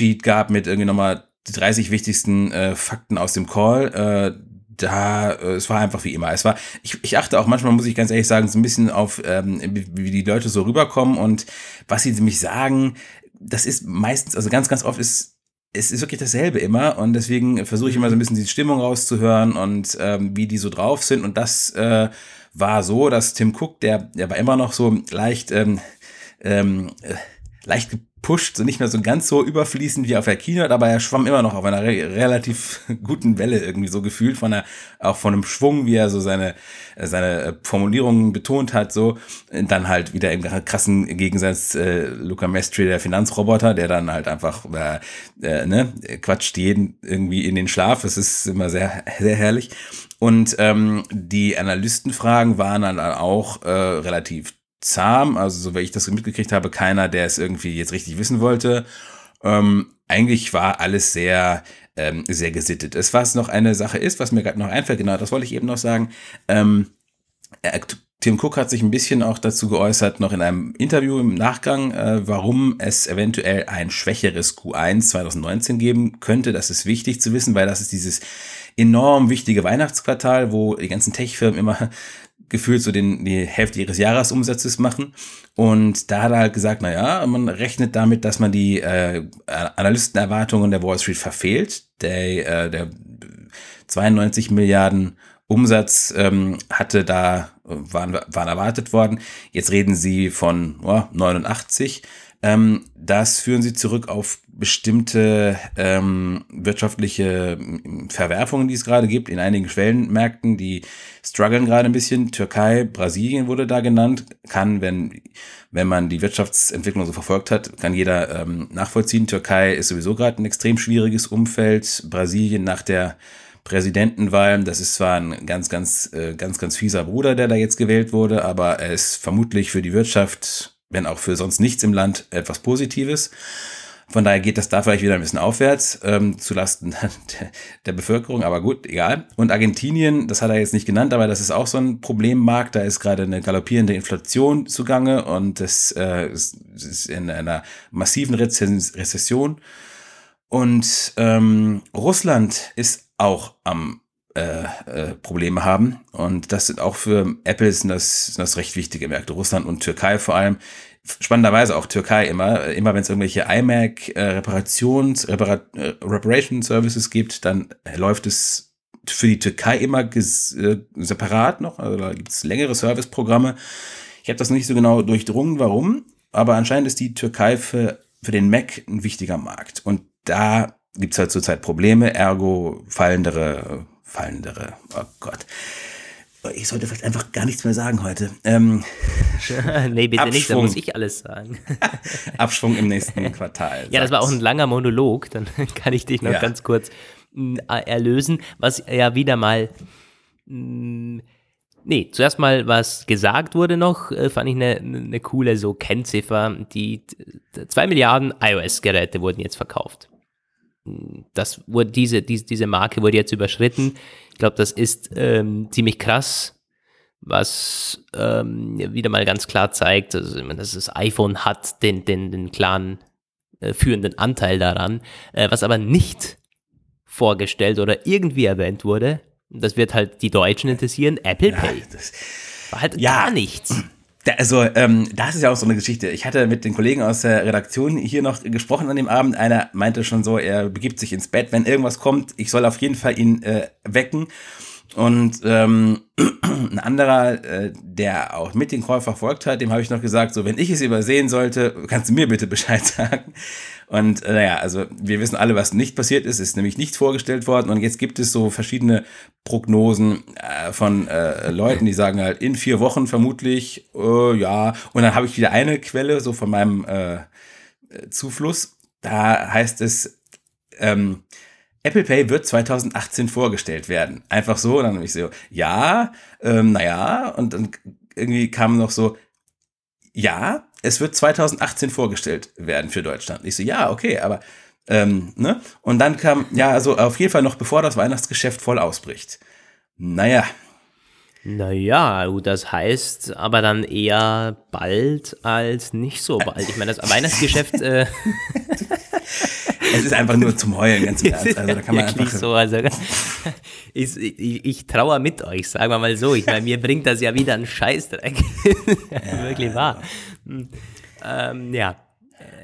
äh, gab mit irgendwie nochmal die 30 wichtigsten äh, Fakten aus dem Call. Äh, da, äh, es war einfach wie immer. Es war, ich, ich achte auch manchmal, muss ich ganz ehrlich sagen, so ein bisschen auf, ähm, wie die Leute so rüberkommen und was sie mich sagen. Das ist meistens, also ganz, ganz oft ist es ist wirklich dasselbe immer und deswegen versuche ich immer so ein bisschen die Stimmung rauszuhören und ähm, wie die so drauf sind. Und das äh, war so, dass Tim Cook, der, der war immer noch so leicht ähm, ähm, leicht gepusht, so nicht mehr so ganz so überfließend wie auf der Keynote, aber er schwamm immer noch auf einer re relativ guten Welle irgendwie so gefühlt von der, auch von einem Schwung, wie er so seine, seine Formulierungen betont hat, so. Dann halt wieder im krassen Gegensatz äh, Luca Mestri, der Finanzroboter, der dann halt einfach, äh, äh, ne, quatscht jeden irgendwie in den Schlaf. Es ist immer sehr, sehr herrlich. Und ähm, die Analystenfragen waren dann auch äh, relativ zahm, also so wie ich das mitgekriegt habe, keiner, der es irgendwie jetzt richtig wissen wollte. Ähm, eigentlich war alles sehr, ähm, sehr gesittet. Es was noch eine Sache ist, was mir gerade noch einfällt, genau, das wollte ich eben noch sagen. Ähm, äh, Tim Cook hat sich ein bisschen auch dazu geäußert, noch in einem Interview im Nachgang, äh, warum es eventuell ein schwächeres Q1 2019 geben könnte. Das ist wichtig zu wissen, weil das ist dieses enorm wichtige Weihnachtsquartal, wo die ganzen Tech-Firmen immer gefühlt so den, die Hälfte ihres Jahresumsatzes machen. Und da hat er halt gesagt, na ja, man rechnet damit, dass man die äh, Analystenerwartungen der Wall Street verfehlt. Der, äh, der 92 Milliarden Umsatz ähm, hatte da, waren, waren erwartet worden. Jetzt reden sie von oh, 89. Ähm, das führen sie zurück auf bestimmte ähm, wirtschaftliche Verwerfungen, die es gerade gibt in einigen Schwellenmärkten, die strugglen gerade ein bisschen. Türkei, Brasilien wurde da genannt. Kann, wenn, wenn man die Wirtschaftsentwicklung so verfolgt hat, kann jeder ähm, nachvollziehen. Türkei ist sowieso gerade ein extrem schwieriges Umfeld. Brasilien nach der Präsidentenwahl, das ist zwar ein ganz, ganz, äh, ganz, ganz fieser Bruder, der da jetzt gewählt wurde, aber er ist vermutlich für die Wirtschaft, wenn auch für sonst nichts im Land, etwas Positives. Von daher geht das da vielleicht wieder ein bisschen aufwärts, ähm, zulasten der, der Bevölkerung, aber gut, egal. Und Argentinien, das hat er jetzt nicht genannt, aber das ist auch so ein Problemmarkt. Da ist gerade eine galoppierende Inflation zugange und das äh, ist in einer massiven Rezession. Und ähm, Russland ist auch am äh, äh, Probleme haben. Und das sind auch für Apple sind das, sind das recht wichtige Märkte. Russland und Türkei vor allem spannenderweise auch Türkei immer, immer wenn es irgendwelche iMac äh, Reparations, Repara äh, Reparation Services gibt, dann läuft es für die Türkei immer äh, separat noch, also da gibt es längere Serviceprogramme. Ich habe das nicht so genau durchdrungen, warum, aber anscheinend ist die Türkei für, für den Mac ein wichtiger Markt. Und da gibt es halt zurzeit Probleme, ergo fallendere, fallendere, oh Gott ich sollte vielleicht einfach gar nichts mehr sagen heute. Ähm, nee, bitte Abschwung. nicht, da muss ich alles sagen. Abschwung im nächsten Quartal. Ja, das war auch ein langer Monolog, dann kann ich dich noch ja. ganz kurz äh, erlösen, was ja wieder mal. Mh, Nee, zuerst mal, was gesagt wurde noch, äh, fand ich eine, eine coole so Kennziffer. Die zwei Milliarden iOS-Geräte wurden jetzt verkauft. Das wurde, diese, diese, diese Marke wurde jetzt überschritten. Ich glaube, das ist ähm, ziemlich krass, was ähm, wieder mal ganz klar zeigt, also, dass das iPhone hat den, den, den klaren äh, führenden Anteil daran, äh, was aber nicht vorgestellt oder irgendwie erwähnt wurde. Das wird halt die Deutschen interessieren. Apple Pay. Ja, war halt ja. gar nichts. Also, ähm, das ist ja auch so eine Geschichte. Ich hatte mit den Kollegen aus der Redaktion hier noch gesprochen an dem Abend. Einer meinte schon so, er begibt sich ins Bett, wenn irgendwas kommt. Ich soll auf jeden Fall ihn äh, wecken. Und ähm, ein anderer, äh, der auch mit den Call verfolgt hat, dem habe ich noch gesagt, so, wenn ich es übersehen sollte, kannst du mir bitte Bescheid sagen. Und äh, naja, also wir wissen alle, was nicht passiert ist, ist nämlich nichts vorgestellt worden. Und jetzt gibt es so verschiedene Prognosen äh, von äh, Leuten, die sagen halt in vier Wochen vermutlich, äh, ja. Und dann habe ich wieder eine Quelle, so von meinem äh, Zufluss. Da heißt es, ähm, Apple Pay wird 2018 vorgestellt werden. Einfach so. Und dann habe ich so, ja, ähm, naja. Und dann irgendwie kam noch so, ja, es wird 2018 vorgestellt werden für Deutschland. Ich so, ja, okay, aber ähm, ne? Und dann kam, ja, also auf jeden Fall noch bevor das Weihnachtsgeschäft voll ausbricht. Naja. Naja, das heißt aber dann eher bald als nicht so bald. Ich meine, das Weihnachtsgeschäft. Äh es ist einfach nur zum Heulen, ganz im Ernst. Also, da kann man einfach so. Also, ich, ich, ich trauere mit euch, sagen wir mal so. Ich meine, mir bringt das ja wieder einen Scheißdreck. ja, Wirklich wahr. Hm. Ähm, ja.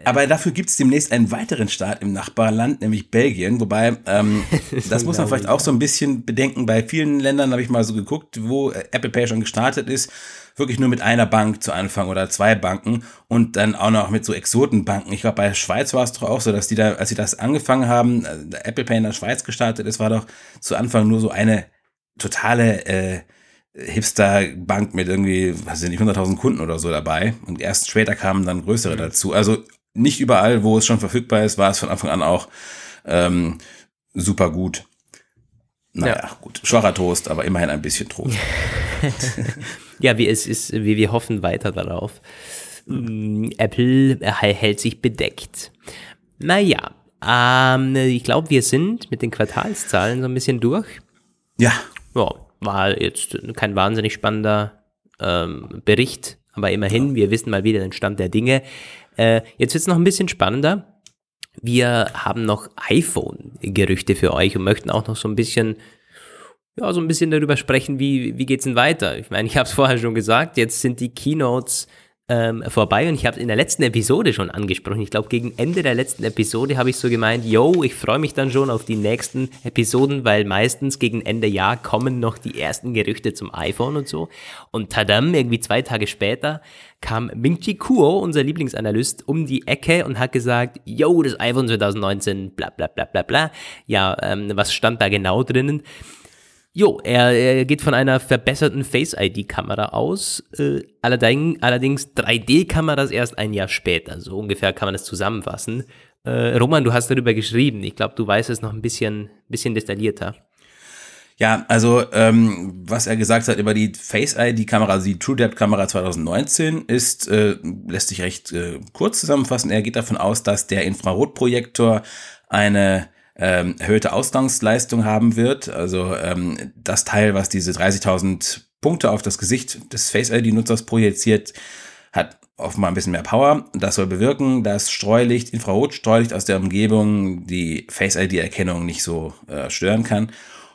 Aber dafür gibt es demnächst einen weiteren Staat im Nachbarland, nämlich Belgien. Wobei, ähm, das muss man vielleicht auch so ein bisschen bedenken. Bei vielen Ländern habe ich mal so geguckt, wo Apple Pay schon gestartet ist. Wirklich nur mit einer Bank zu Anfang oder zwei Banken und dann auch noch mit so Exotenbanken. Ich glaube, bei der Schweiz war es doch auch so, dass die da, als sie das angefangen haben, äh, Apple Pay in der Schweiz gestartet ist, war doch zu Anfang nur so eine totale äh, Hipster-Bank mit irgendwie, was sind nicht, 100.000 Kunden oder so dabei. Und erst später kamen dann größere mhm. dazu. Also nicht überall, wo es schon verfügbar ist, war es von Anfang an auch ähm, super gut. Naja, ja. gut, schwacher Toast, aber immerhin ein bisschen Trost. ja, wie es ist, wie wir hoffen weiter darauf. Mm, Apple hält sich bedeckt. Naja, ähm, ich glaube, wir sind mit den Quartalszahlen so ein bisschen durch. Ja. Ja, war jetzt kein wahnsinnig spannender ähm, Bericht, aber immerhin, wir wissen mal wieder den Stand der Dinge. Äh, jetzt wird es noch ein bisschen spannender. Wir haben noch iPhone-Gerüchte für euch und möchten auch noch so ein bisschen, ja, so ein bisschen darüber sprechen, wie, wie geht's denn weiter? Ich meine, ich habe es vorher schon gesagt, jetzt sind die Keynotes ähm, vorbei und ich habe es in der letzten Episode schon angesprochen. Ich glaube, gegen Ende der letzten Episode habe ich so gemeint, yo, ich freue mich dann schon auf die nächsten Episoden, weil meistens gegen Ende Jahr kommen noch die ersten Gerüchte zum iPhone und so. Und tadam, irgendwie zwei Tage später kam Ming-Chi Kuo, unser Lieblingsanalyst, um die Ecke und hat gesagt, yo, das iPhone 2019, bla bla bla bla bla. Ja, ähm, was stand da genau drinnen? Jo, er, er geht von einer verbesserten Face-ID-Kamera aus, äh, allerdings, allerdings 3D-Kameras erst ein Jahr später. So ungefähr kann man das zusammenfassen. Äh, Roman, du hast darüber geschrieben. Ich glaube, du weißt es noch ein bisschen, bisschen detaillierter. Ja, also ähm, was er gesagt hat über die Face ID-Kamera, also die TrueDepth-Kamera 2019, ist, äh, lässt sich recht äh, kurz zusammenfassen. Er geht davon aus, dass der Infrarotprojektor eine ähm, erhöhte Ausgangsleistung haben wird. Also ähm, das Teil, was diese 30.000 Punkte auf das Gesicht des Face ID-Nutzers projiziert, hat offenbar ein bisschen mehr Power. Das soll bewirken, dass Streulicht, Infrarotstreulicht aus der Umgebung die Face ID-Erkennung nicht so äh, stören kann.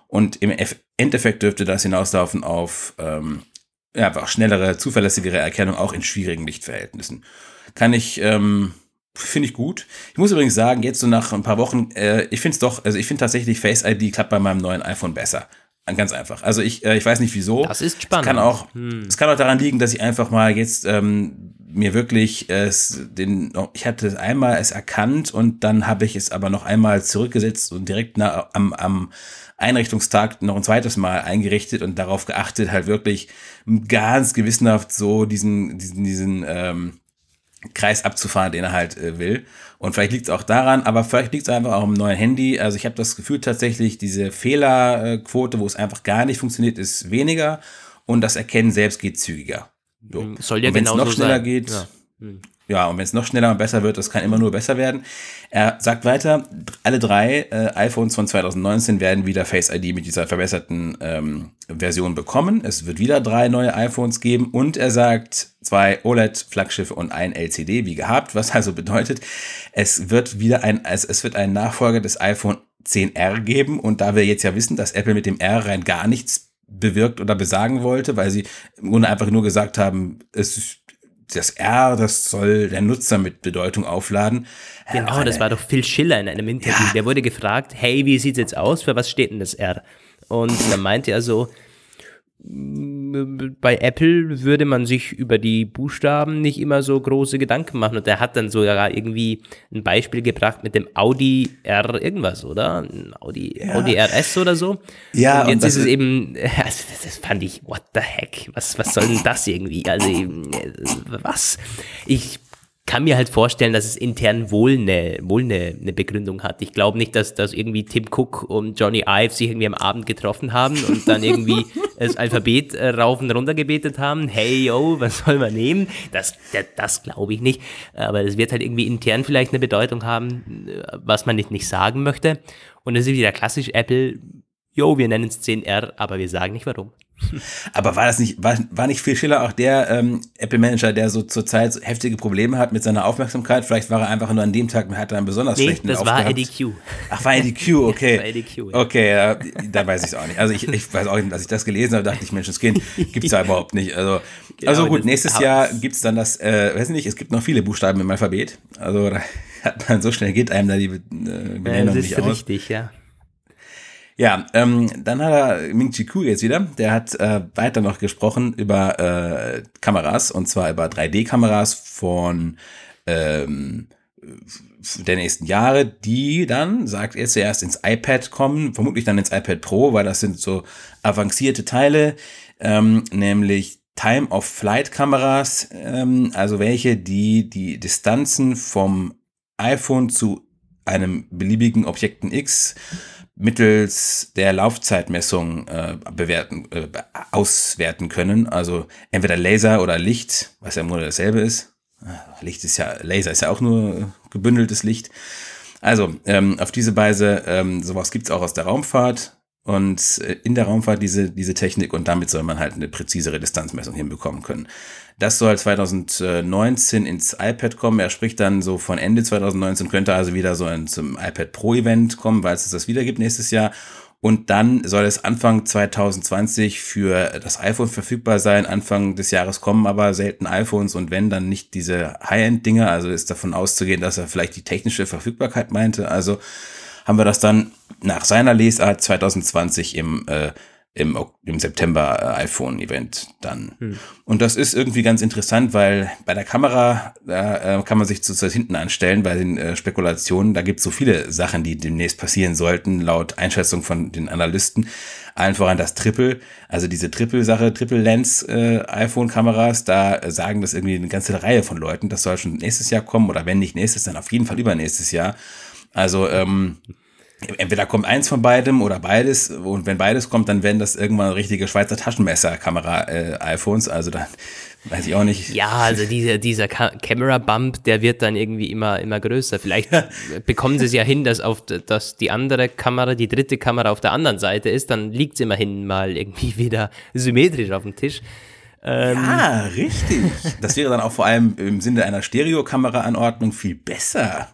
Und im Endeffekt dürfte das hinauslaufen auf ähm, ja, einfach schnellere, zuverlässigere Erkennung auch in schwierigen Lichtverhältnissen. Kann ich ähm, Finde ich gut. Ich muss übrigens sagen, jetzt so nach ein paar Wochen, äh, ich finde es doch, also ich finde tatsächlich Face ID klappt bei meinem neuen iPhone besser. Ganz einfach. Also ich, äh, ich weiß nicht wieso. Das ist spannend. Es kann auch, hm. es kann auch daran liegen, dass ich einfach mal jetzt ähm, mir wirklich äh, es den, ich hatte es einmal es erkannt und dann habe ich es aber noch einmal zurückgesetzt und direkt nach, am, am Einrichtungstag noch ein zweites Mal eingerichtet und darauf geachtet, halt wirklich ganz gewissenhaft so diesen, diesen, diesen ähm, Kreis abzufahren, den er halt äh, will. Und vielleicht liegt es auch daran, aber vielleicht liegt es einfach auch im neuen Handy. Also ich habe das Gefühl tatsächlich, diese Fehlerquote, wo es einfach gar nicht funktioniert, ist weniger und das Erkennen selbst geht zügiger. So. Hm, soll ja wenn es noch schneller sein. geht, ja. Ja, und wenn es noch schneller und besser wird, das kann immer nur besser werden. Er sagt weiter, alle drei äh, iPhones von 2019 werden wieder Face ID mit dieser verbesserten ähm, Version bekommen. Es wird wieder drei neue iPhones geben und er sagt zwei OLED-Flaggschiffe und ein LCD wie gehabt, was also bedeutet, es wird wieder ein, es, es wird einen Nachfolger des iPhone 10R geben und da wir jetzt ja wissen, dass Apple mit dem R rein gar nichts bewirkt oder besagen wollte, weil sie im Grunde einfach nur gesagt haben, es ist das R, das soll der Nutzer mit Bedeutung aufladen. Genau, das war doch Phil Schiller in einem Interview. Ja. Der wurde gefragt, hey, wie sieht's jetzt aus? Für was steht denn das R? Und dann meinte er so, bei Apple würde man sich über die Buchstaben nicht immer so große Gedanken machen. Und er hat dann sogar irgendwie ein Beispiel gebracht mit dem Audi R irgendwas, oder? Audi, ja. Audi RS oder so. Ja. Und jetzt und ist es eben, also das fand ich, what the heck? Was, was soll denn das irgendwie? Also, was? Ich kann mir halt vorstellen, dass es intern wohl eine, wohl eine, eine Begründung hat. Ich glaube nicht, dass, dass irgendwie Tim Cook und Johnny Ive sich irgendwie am Abend getroffen haben und dann irgendwie das Alphabet äh, rauf und runter gebetet haben. Hey, yo, was soll man nehmen? Das, das, das glaube ich nicht. Aber es wird halt irgendwie intern vielleicht eine Bedeutung haben, was man nicht, nicht sagen möchte. Und es ist wieder klassisch Apple jo, wir nennen es 10R, aber wir sagen nicht warum. Aber war das nicht, war, war nicht Phil Schiller auch der ähm, Apple-Manager, der so zurzeit so heftige Probleme hat mit seiner Aufmerksamkeit? Vielleicht war er einfach nur an dem Tag, hat er einen besonders nee, schlechten das war Eddie Q. Ach, war Eddie Q, okay. war Eddie Q, ja. Okay, ja, da weiß ich es auch nicht. Also ich, ich weiß auch nicht, als ich das gelesen habe, dachte ich, Menschenskind, gibt es ja überhaupt nicht. Also, genau, also gut, nächstes Jahr gibt es dann das, äh, weiß nicht, es gibt noch viele Buchstaben im Alphabet. Also da hat man, so schnell geht einem da die äh, Benennung ja, das ist nicht richtig, ja. Ja, ähm, dann hat er Ming Chi Ku jetzt wieder. Der hat äh, weiter noch gesprochen über äh, Kameras und zwar über 3D-Kameras von ähm, der nächsten Jahre, die dann, sagt er, zuerst ins iPad kommen, vermutlich dann ins iPad Pro, weil das sind so avancierte Teile, ähm, nämlich Time-of-Flight-Kameras, ähm, also welche, die die Distanzen vom iPhone zu einem beliebigen Objekten X mittels der Laufzeitmessung äh, bewerten, äh, auswerten können. Also entweder Laser oder Licht, was ja nur dasselbe ist. Ah, Licht ist ja, Laser ist ja auch nur gebündeltes Licht. Also ähm, auf diese Weise, ähm, sowas gibt's auch aus der Raumfahrt und äh, in der Raumfahrt diese, diese Technik und damit soll man halt eine präzisere Distanzmessung hinbekommen können. Das soll 2019 ins iPad kommen. Er spricht dann so von Ende 2019, könnte also wieder so ein, zum iPad Pro Event kommen, weil es das wieder gibt nächstes Jahr. Und dann soll es Anfang 2020 für das iPhone verfügbar sein. Anfang des Jahres kommen aber selten iPhones und wenn, dann nicht diese High-End-Dinger. Also ist davon auszugehen, dass er vielleicht die technische Verfügbarkeit meinte. Also haben wir das dann nach seiner Lesart 2020 im äh, im, im September äh, iPhone-Event dann. Hm. Und das ist irgendwie ganz interessant, weil bei der Kamera, da äh, kann man sich zu, zu hinten anstellen bei den äh, Spekulationen. Da gibt es so viele Sachen, die demnächst passieren sollten, laut Einschätzung von den Analysten. Allen voran das Triple, also diese Triple-Sache, Triple-Lens-iPhone-Kameras, da sagen das irgendwie eine ganze Reihe von Leuten. Das soll schon nächstes Jahr kommen oder wenn nicht nächstes, dann auf jeden Fall übernächstes Jahr. Also ähm, entweder kommt eins von beidem oder beides. Und wenn beides kommt, dann werden das irgendwann richtige Schweizer Taschenmesser-Kamera-iPhones. Äh, also dann weiß ich auch nicht. Ja, also dieser, dieser Camera-Bump, der wird dann irgendwie immer, immer größer. Vielleicht bekommen sie es ja hin, dass, auf, dass die andere Kamera, die dritte Kamera auf der anderen Seite ist. Dann liegt es immerhin mal irgendwie wieder symmetrisch auf dem Tisch. Ähm, ja, richtig. Das wäre dann auch vor allem im Sinne einer Stereokameraanordnung viel besser.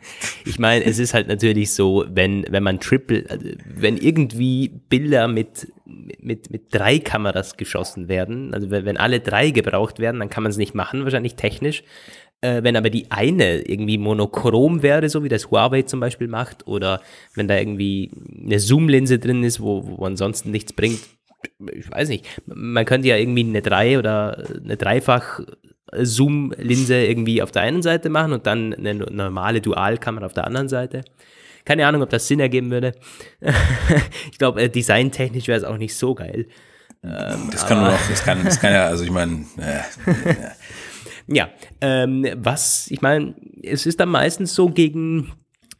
Ich meine, es ist halt natürlich so, wenn, wenn man Triple, also wenn irgendwie Bilder mit, mit, mit drei Kameras geschossen werden, also wenn alle drei gebraucht werden, dann kann man es nicht machen, wahrscheinlich technisch. Äh, wenn aber die eine irgendwie monochrom wäre, so wie das Huawei zum Beispiel macht, oder wenn da irgendwie eine Zoom-Linse drin ist, wo, wo ansonsten nichts bringt, ich weiß nicht, man könnte ja irgendwie eine drei oder eine dreifach Zoom-Linse irgendwie auf der einen Seite machen und dann eine normale Dualkamera auf der anderen Seite. Keine Ahnung, ob das Sinn ergeben würde. ich glaube, äh, designtechnisch wäre es auch nicht so geil. Ähm, das kann nur noch, das kann, das kann ja, also ich meine, äh, ja, ähm, was, ich meine, es ist dann meistens so gegen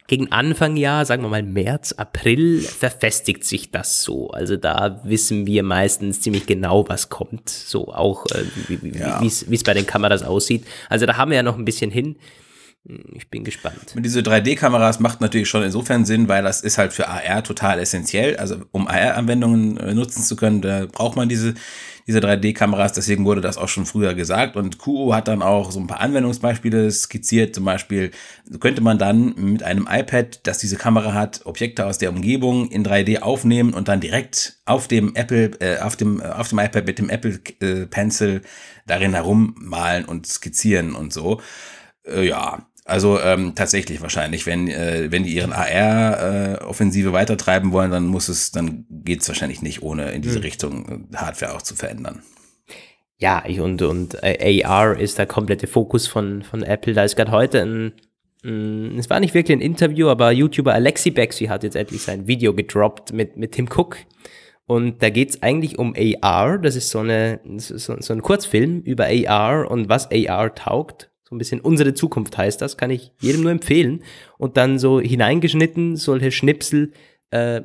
gegen Anfang Jahr, sagen wir mal März, April, verfestigt sich das so. Also da wissen wir meistens ziemlich genau, was kommt. So auch, äh, wie ja. es bei den Kameras aussieht. Also da haben wir ja noch ein bisschen hin. Ich bin gespannt. Mit diese 3D-Kameras macht natürlich schon insofern Sinn, weil das ist halt für AR total essentiell. Also um AR-Anwendungen äh, nutzen zu können, da braucht man diese diese 3D-Kameras. Deswegen wurde das auch schon früher gesagt. Und QO hat dann auch so ein paar Anwendungsbeispiele skizziert. Zum Beispiel könnte man dann mit einem iPad, das diese Kamera hat, Objekte aus der Umgebung in 3D aufnehmen und dann direkt auf dem Apple, äh, auf dem, äh, auf dem iPad mit dem Apple äh, Pencil darin herummalen und skizzieren und so. Äh, ja, also ähm, tatsächlich wahrscheinlich, wenn, äh, wenn die ihren AR-Offensive äh, weitertreiben wollen, dann muss es, dann geht es wahrscheinlich nicht, ohne in diese hm. Richtung äh, Hardware auch zu verändern. Ja, ich, und, und äh, AR ist der komplette Fokus von, von Apple. Da ist gerade heute ein, ein, es war nicht wirklich ein Interview, aber YouTuber Alexi Bexy hat jetzt endlich sein Video gedroppt mit, mit Tim Cook. Und da geht's eigentlich um AR. Das ist so, eine, so, so ein Kurzfilm über AR und was AR taugt so ein bisschen unsere Zukunft heißt das, kann ich jedem nur empfehlen. Und dann so hineingeschnitten, solche Schnipsel äh,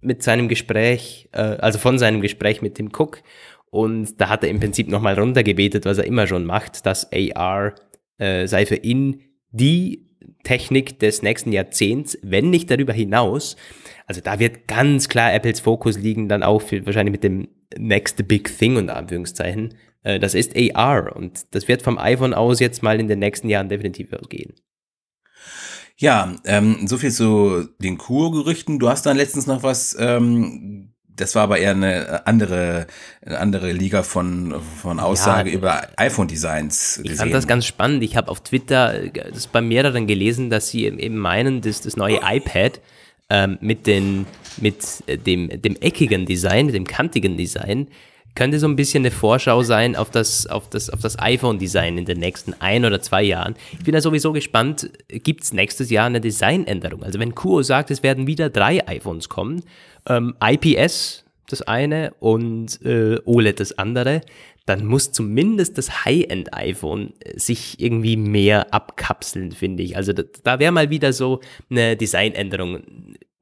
mit seinem Gespräch, äh, also von seinem Gespräch mit Tim Cook. Und da hat er im Prinzip nochmal runtergebetet, was er immer schon macht, dass AR äh, sei für ihn die Technik des nächsten Jahrzehnts, wenn nicht darüber hinaus. Also da wird ganz klar Apples Fokus liegen, dann auch für, wahrscheinlich mit dem Next Big Thing unter Anführungszeichen. Äh, das ist AR und das wird vom iPhone aus jetzt mal in den nächsten Jahren definitiv gehen. Ja, ähm, so viel zu den Kur-Gerüchten. Du hast dann letztens noch was ähm, das war aber eher eine andere, eine andere Liga von, von Aussage ja, über iPhone-Designs. Ich fand das ganz spannend. Ich habe auf Twitter das bei mehreren gelesen, dass sie eben meinen, dass das neue iPad ähm, mit, den, mit dem, dem eckigen Design, dem kantigen Design, könnte so ein bisschen eine Vorschau sein auf das, auf das, auf das iPhone-Design in den nächsten ein oder zwei Jahren. Ich bin da sowieso gespannt, gibt es nächstes Jahr eine Designänderung? Also wenn Kuo sagt, es werden wieder drei iPhones kommen, ähm, IPS das eine und äh, OLED das andere, dann muss zumindest das High-End-iPhone äh, sich irgendwie mehr abkapseln, finde ich. Also da, da wäre mal wieder so eine Designänderung.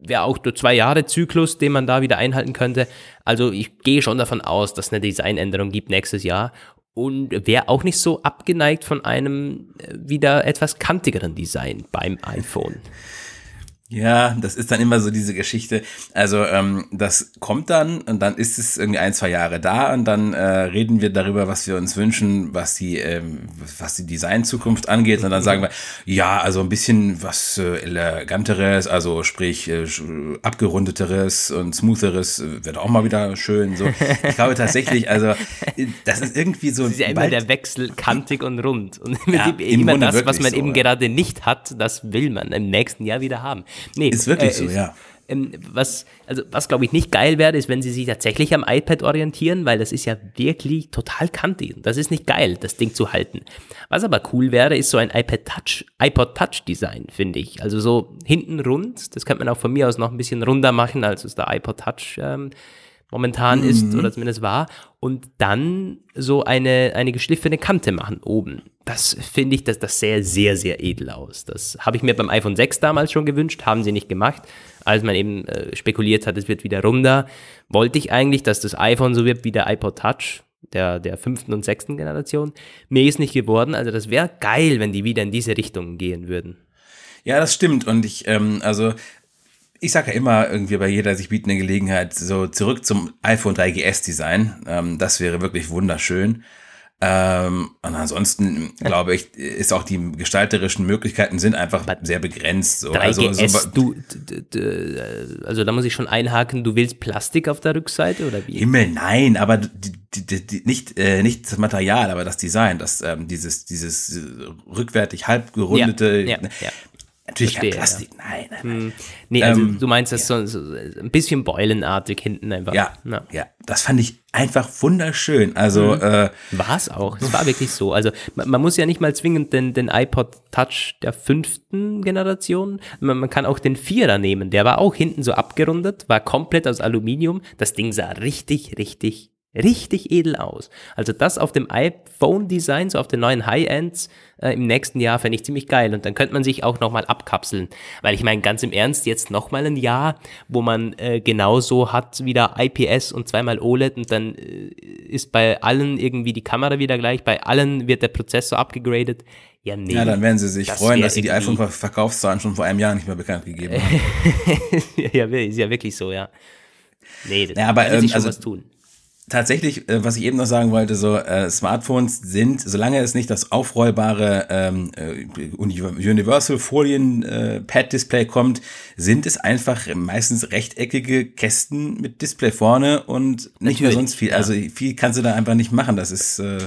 Wäre auch der Zwei-Jahre-Zyklus, den man da wieder einhalten könnte. Also ich gehe schon davon aus, dass es eine Designänderung gibt nächstes Jahr und wäre auch nicht so abgeneigt von einem äh, wieder etwas kantigeren Design beim iPhone. Ja, das ist dann immer so diese Geschichte. Also ähm, das kommt dann und dann ist es irgendwie ein, zwei Jahre da und dann äh, reden wir darüber, was wir uns wünschen, was die, ähm, was die Design-Zukunft angeht. Und dann sagen wir, ja, also ein bisschen was äh, eleganteres, also sprich äh, abgerundeteres und smootheres äh, wird auch mal wieder schön. So, ich glaube tatsächlich, also das ist irgendwie so. Das ist ja immer der Wechsel kantig und rund und ja, immer das, was man so, eben ja. gerade nicht hat, das will man im nächsten Jahr wieder haben. Nee, ist wirklich äh, so, ja. Ähm, was, also, was glaube ich nicht geil wäre, ist, wenn sie sich tatsächlich am iPad orientieren, weil das ist ja wirklich total kantig. Das ist nicht geil, das Ding zu halten. Was aber cool wäre, ist so ein iPad Touch, iPod Touch Design, finde ich. Also so hinten rund, das könnte man auch von mir aus noch ein bisschen runder machen, als es der iPod Touch ähm, momentan mhm. ist oder zumindest war. Und dann so eine, eine geschliffene Kante machen oben. Das finde ich, dass das sehr, sehr, sehr edel aus. Das habe ich mir beim iPhone 6 damals schon gewünscht, haben sie nicht gemacht. Als man eben äh, spekuliert hat, es wird wieder runder, wollte ich eigentlich, dass das iPhone so wird wie der iPod Touch, der, der fünften und sechsten Generation. Mir ist nicht geworden. Also das wäre geil, wenn die wieder in diese Richtung gehen würden. Ja, das stimmt. Und ich, ähm, also ich sage ja immer irgendwie bei jeder sich bietende Gelegenheit so zurück zum iPhone 3GS Design. Ähm, das wäre wirklich wunderschön. Ähm, und ansonsten glaube ich, ist auch die gestalterischen Möglichkeiten sind einfach sehr begrenzt. So. 3GS, also, so, du, also da muss ich schon einhaken, du willst Plastik auf der Rückseite oder wie? Himmel, nein, aber die, die, die, nicht, äh, nicht das Material, aber das Design, das, ähm, dieses, dieses rückwärtig halb gerundete, ja, ja, ja. Natürlich Verstehe, kein Plastik, ja. nein, nein, nein. Hm. Nee, also ähm, du meinst das ja. so, so, ein bisschen beulenartig hinten einfach. Ja, ja, ja, das fand ich einfach wunderschön. Also mhm. äh, war es auch. Es war wirklich so. Also man, man, muss ja nicht mal zwingend den, den iPod Touch der fünften Generation. Man, man, kann auch den Vierer nehmen. Der war auch hinten so abgerundet, war komplett aus Aluminium. Das Ding sah richtig, richtig richtig edel aus. Also das auf dem iPhone-Design, so auf den neuen High-Ends äh, im nächsten Jahr fände ich ziemlich geil. Und dann könnte man sich auch nochmal abkapseln. Weil ich meine, ganz im Ernst, jetzt nochmal ein Jahr, wo man äh, genauso hat, wieder IPS und zweimal OLED und dann äh, ist bei allen irgendwie die Kamera wieder gleich, bei allen wird der Prozessor abgegradet. Ja, nee. Ja, dann werden sie sich freuen, dass sie die iPhone-Verkaufszahlen schon vor einem Jahr nicht mehr bekannt gegeben haben. ja, ist ja wirklich so, ja. Nee, das ja, aber, ähm, also, was tun tatsächlich, äh, was ich eben noch sagen wollte, so äh, Smartphones sind, solange es nicht das aufrollbare ähm, äh, Universal Folien äh, Pad Display kommt, sind es einfach meistens rechteckige Kästen mit Display vorne und nicht Natürlich, mehr sonst viel. Ja. Also viel kannst du da einfach nicht machen. Das ist äh,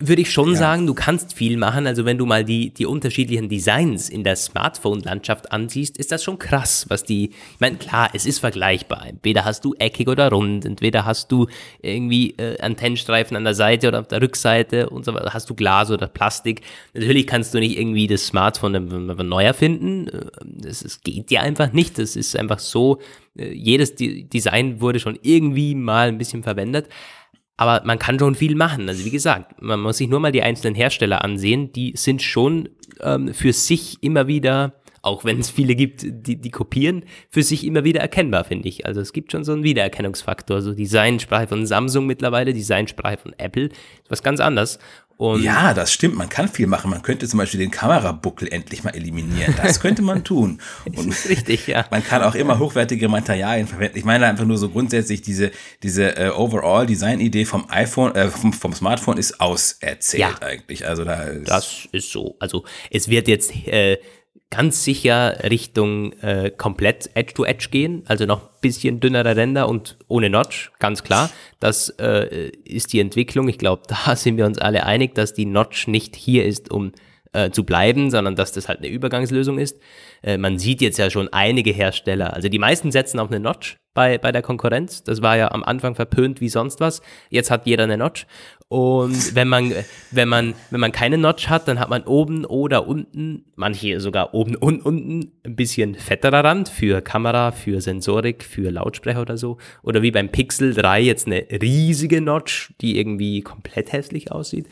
würde ich schon ja. sagen, du kannst viel machen. Also wenn du mal die, die unterschiedlichen Designs in der Smartphone-Landschaft ansiehst, ist das schon krass, was die, ich meine, klar, es ist vergleichbar. Entweder hast du eckig oder rund, entweder hast du irgendwie äh, Antennenstreifen an der Seite oder auf der Rückseite und so weiter, hast du Glas oder Plastik. Natürlich kannst du nicht irgendwie das Smartphone neu erfinden. Es geht ja einfach nicht. Das ist einfach so, äh, jedes Design wurde schon irgendwie mal ein bisschen verwendet. Aber man kann schon viel machen. Also wie gesagt, man muss sich nur mal die einzelnen Hersteller ansehen. Die sind schon ähm, für sich immer wieder, auch wenn es viele gibt, die, die kopieren, für sich immer wieder erkennbar, finde ich. Also es gibt schon so einen Wiedererkennungsfaktor. So Designsprache von Samsung mittlerweile, Designsprache von Apple, was ganz anderes. Und ja, das stimmt. Man kann viel machen. Man könnte zum Beispiel den Kamerabuckel endlich mal eliminieren. Das könnte man tun. Und richtig, ja. Man kann auch immer hochwertige Materialien verwenden. Ich meine einfach nur so grundsätzlich diese, diese äh, Overall-Design-Idee vom iPhone, äh, vom, vom, Smartphone ist auserzählt ja, eigentlich. Also da ist das ist so. Also es wird jetzt äh, ganz sicher Richtung äh, komplett Edge-to-Edge -Edge gehen, also noch ein bisschen dünnere Ränder und ohne Notch, ganz klar. Das äh, ist die Entwicklung. Ich glaube, da sind wir uns alle einig, dass die Notch nicht hier ist, um äh, zu bleiben, sondern dass das halt eine Übergangslösung ist. Äh, man sieht jetzt ja schon einige Hersteller, also die meisten setzen auf eine Notch bei, bei der Konkurrenz. Das war ja am Anfang verpönt wie sonst was. Jetzt hat jeder eine Notch. Und wenn man, wenn man, wenn man keine Notch hat, dann hat man oben oder unten, manche sogar oben und unten, ein bisschen fetterer Rand für Kamera, für Sensorik, für Lautsprecher oder so. Oder wie beim Pixel 3 jetzt eine riesige Notch, die irgendwie komplett hässlich aussieht.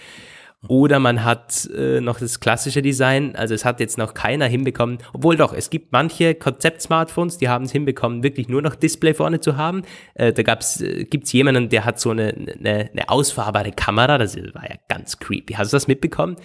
Oder man hat äh, noch das klassische Design, also es hat jetzt noch keiner hinbekommen, obwohl doch, es gibt manche Konzept-Smartphones, die haben es hinbekommen, wirklich nur noch Display vorne zu haben. Äh, da gab's, äh, gibt's jemanden, der hat so eine, eine, eine ausfahrbare Kamera, das war ja ganz creepy. Hast du das mitbekommen?